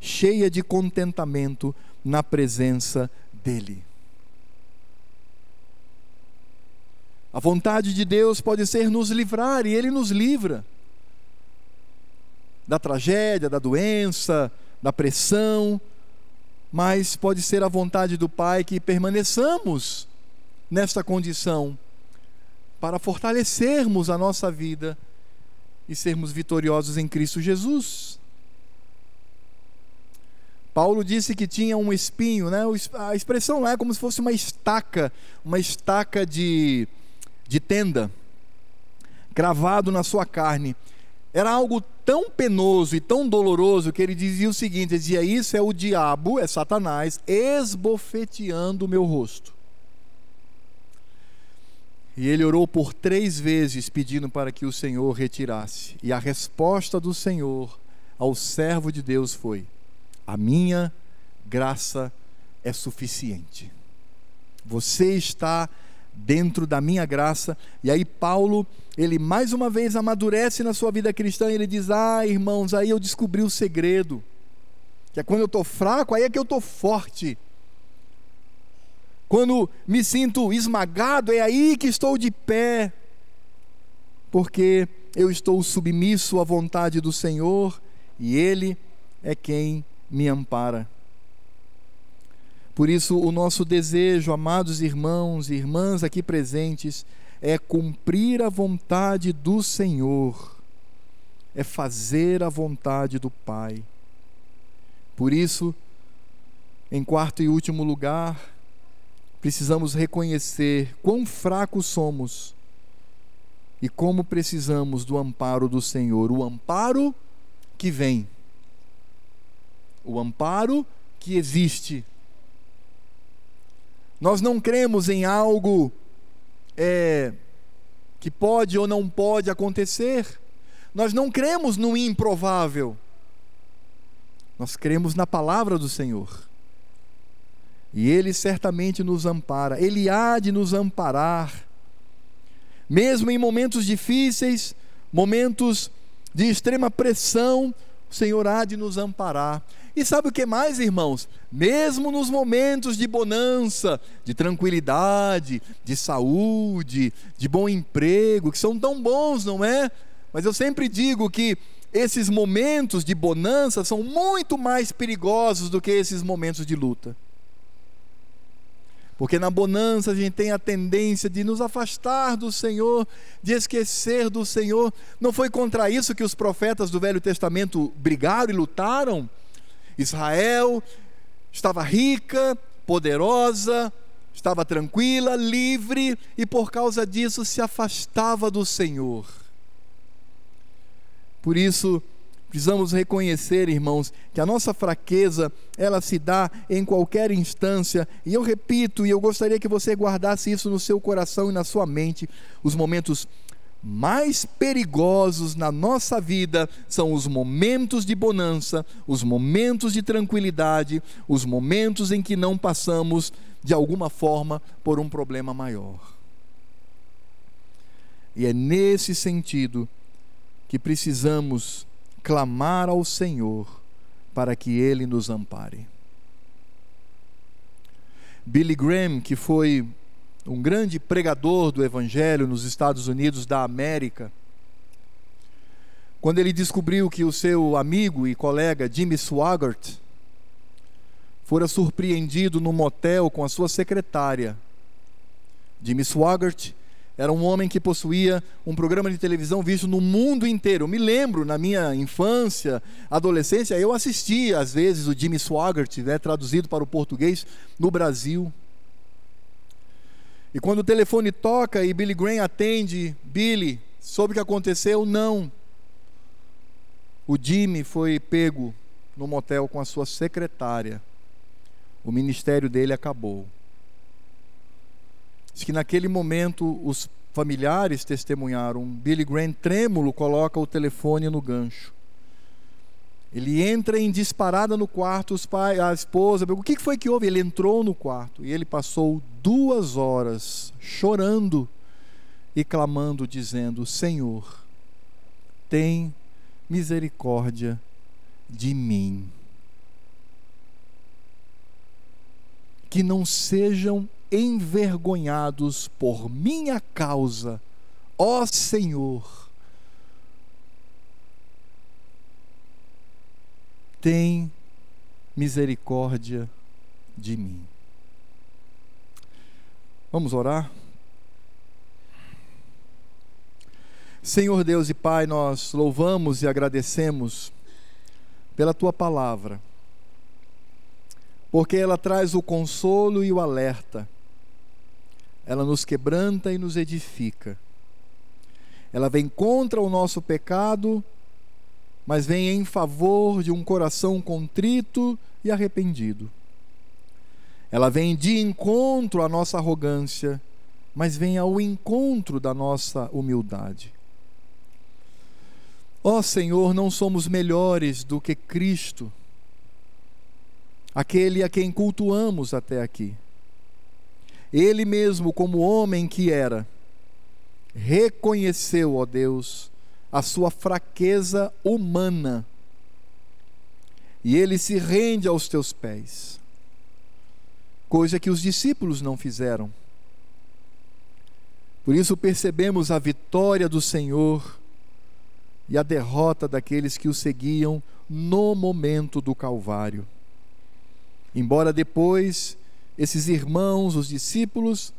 cheia de contentamento na presença dEle. A vontade de Deus pode ser nos livrar, e Ele nos livra da tragédia, da doença, da pressão, mas pode ser a vontade do Pai que permaneçamos nesta condição para fortalecermos a nossa vida e sermos vitoriosos em Cristo Jesus. Paulo disse que tinha um espinho, né? a expressão lá é como se fosse uma estaca, uma estaca de, de tenda, cravado na sua carne. Era algo tão penoso e tão doloroso que ele dizia o seguinte: dizia, Isso é o diabo, é Satanás, esbofeteando o meu rosto. E ele orou por três vezes pedindo para que o Senhor retirasse. E a resposta do Senhor ao servo de Deus foi: A minha graça é suficiente. Você está dentro da minha graça. E aí Paulo, ele mais uma vez amadurece na sua vida cristã e ele diz: "Ah, irmãos, aí eu descobri o segredo. Que é quando eu estou fraco, aí é que eu estou forte. Quando me sinto esmagado, é aí que estou de pé, porque eu estou submisso à vontade do Senhor e Ele é quem me ampara. Por isso, o nosso desejo, amados irmãos e irmãs aqui presentes, é cumprir a vontade do Senhor, é fazer a vontade do Pai. Por isso, em quarto e último lugar, precisamos reconhecer quão fracos somos e como precisamos do amparo do Senhor o amparo que vem, o amparo que existe. Nós não cremos em algo é, que pode ou não pode acontecer. Nós não cremos no improvável. Nós cremos na palavra do Senhor. E Ele certamente nos ampara, Ele há de nos amparar, mesmo em momentos difíceis, momentos de extrema pressão, o Senhor há de nos amparar. E sabe o que mais, irmãos? Mesmo nos momentos de bonança, de tranquilidade, de saúde, de bom emprego, que são tão bons, não é? Mas eu sempre digo que esses momentos de bonança são muito mais perigosos do que esses momentos de luta. Porque na bonança a gente tem a tendência de nos afastar do Senhor, de esquecer do Senhor. Não foi contra isso que os profetas do Velho Testamento brigaram e lutaram? Israel estava rica, poderosa, estava tranquila, livre e por causa disso se afastava do Senhor. Por isso, Precisamos reconhecer, irmãos, que a nossa fraqueza, ela se dá em qualquer instância, e eu repito, e eu gostaria que você guardasse isso no seu coração e na sua mente, os momentos mais perigosos na nossa vida são os momentos de bonança, os momentos de tranquilidade, os momentos em que não passamos de alguma forma por um problema maior. E é nesse sentido que precisamos clamar ao Senhor para que Ele nos ampare. Billy Graham, que foi um grande pregador do Evangelho nos Estados Unidos da América, quando ele descobriu que o seu amigo e colega Jimmy Swaggart fora surpreendido no motel com a sua secretária. Jimmy Swaggart era um homem que possuía um programa de televisão visto no mundo inteiro. Eu me lembro, na minha infância, adolescência, eu assistia às vezes o Jimmy Swaggart, né, traduzido para o português, no Brasil. E quando o telefone toca e Billy Graham atende, Billy, soube o que aconteceu? Não. O Jimmy foi pego no motel com a sua secretária. O ministério dele acabou. Diz que naquele momento os familiares testemunharam. Billy Graham, trêmulo, coloca o telefone no gancho. Ele entra em disparada no quarto, os pais, a esposa, o que foi que houve? Ele entrou no quarto e ele passou duas horas chorando, e clamando, dizendo: Senhor, tem misericórdia de mim. Que não sejam envergonhados por minha causa, ó Senhor. Tem misericórdia de mim. Vamos orar? Senhor Deus e Pai, nós louvamos e agradecemos pela tua palavra, porque ela traz o consolo e o alerta, ela nos quebranta e nos edifica, ela vem contra o nosso pecado, mas vem em favor de um coração contrito e arrependido. Ela vem de encontro à nossa arrogância, mas vem ao encontro da nossa humildade. Ó oh, Senhor, não somos melhores do que Cristo, aquele a quem cultuamos até aqui. Ele mesmo, como homem que era, reconheceu, ó Deus, a sua fraqueza humana e ele se rende aos teus pés, coisa que os discípulos não fizeram. Por isso percebemos a vitória do Senhor e a derrota daqueles que o seguiam no momento do Calvário. Embora depois esses irmãos, os discípulos,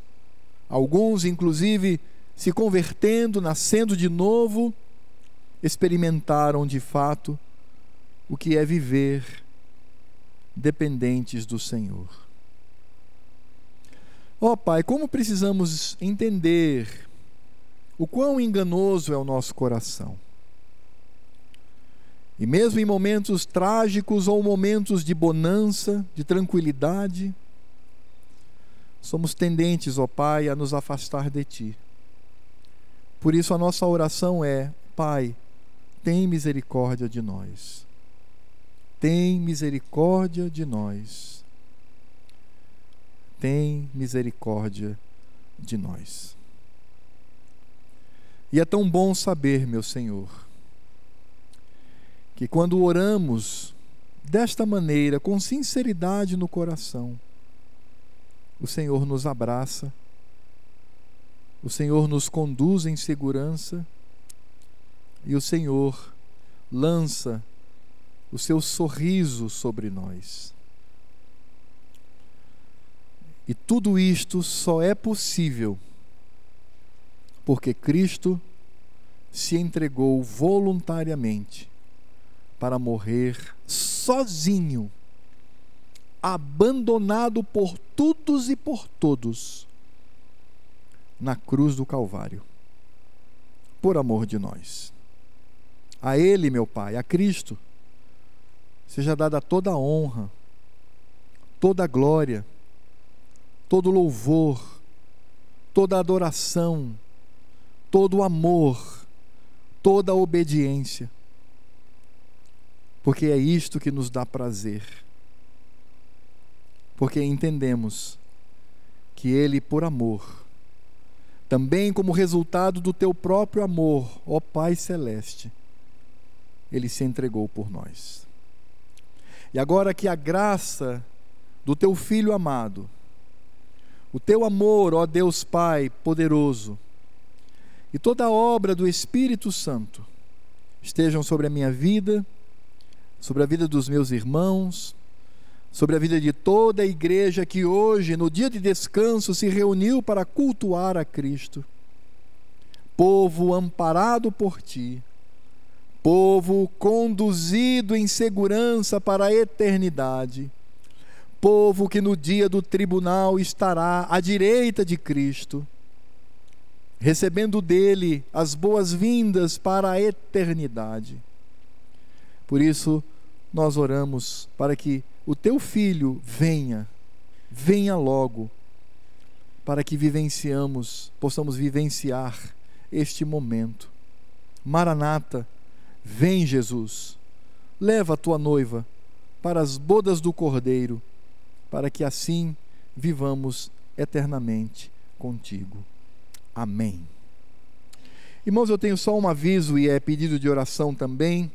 alguns inclusive se convertendo, nascendo de novo, experimentaram de fato o que é viver dependentes do Senhor. Ó oh, Pai, como precisamos entender o quão enganoso é o nosso coração. E mesmo em momentos trágicos ou momentos de bonança, de tranquilidade, somos tendentes, ó Pai, a nos afastar de Ti. Por isso a nossa oração é: Pai, tem misericórdia de nós. Tem misericórdia de nós. Tem misericórdia de nós. E é tão bom saber, meu Senhor, que quando oramos desta maneira, com sinceridade no coração, o Senhor nos abraça, o Senhor nos conduz em segurança e o Senhor lança o seu sorriso sobre nós. E tudo isto só é possível porque Cristo se entregou voluntariamente para morrer sozinho, abandonado por todos e por todos, na cruz do Calvário, por amor de nós. A Ele, meu Pai, a Cristo, seja dada toda a honra, toda a glória, todo o louvor, toda a adoração, todo o amor, toda a obediência porque é isto que nos dá prazer. Porque entendemos que Ele, por amor, também como resultado do teu próprio amor, ó Pai Celeste, Ele se entregou por nós. E agora que a graça do teu Filho amado, o teu amor, ó Deus Pai poderoso, e toda a obra do Espírito Santo estejam sobre a minha vida, sobre a vida dos meus irmãos, sobre a vida de toda a igreja que hoje, no dia de descanso, se reuniu para cultuar a Cristo. Povo amparado por ti, povo conduzido em segurança para a eternidade, povo que no dia do tribunal estará à direita de Cristo, recebendo dele as boas-vindas para a eternidade. Por isso, nós oramos para que o teu filho venha, venha logo, para que vivenciamos, possamos vivenciar este momento. Maranata, vem Jesus, leva a tua noiva para as bodas do Cordeiro, para que assim vivamos eternamente contigo. Amém. Irmãos, eu tenho só um aviso e é pedido de oração também.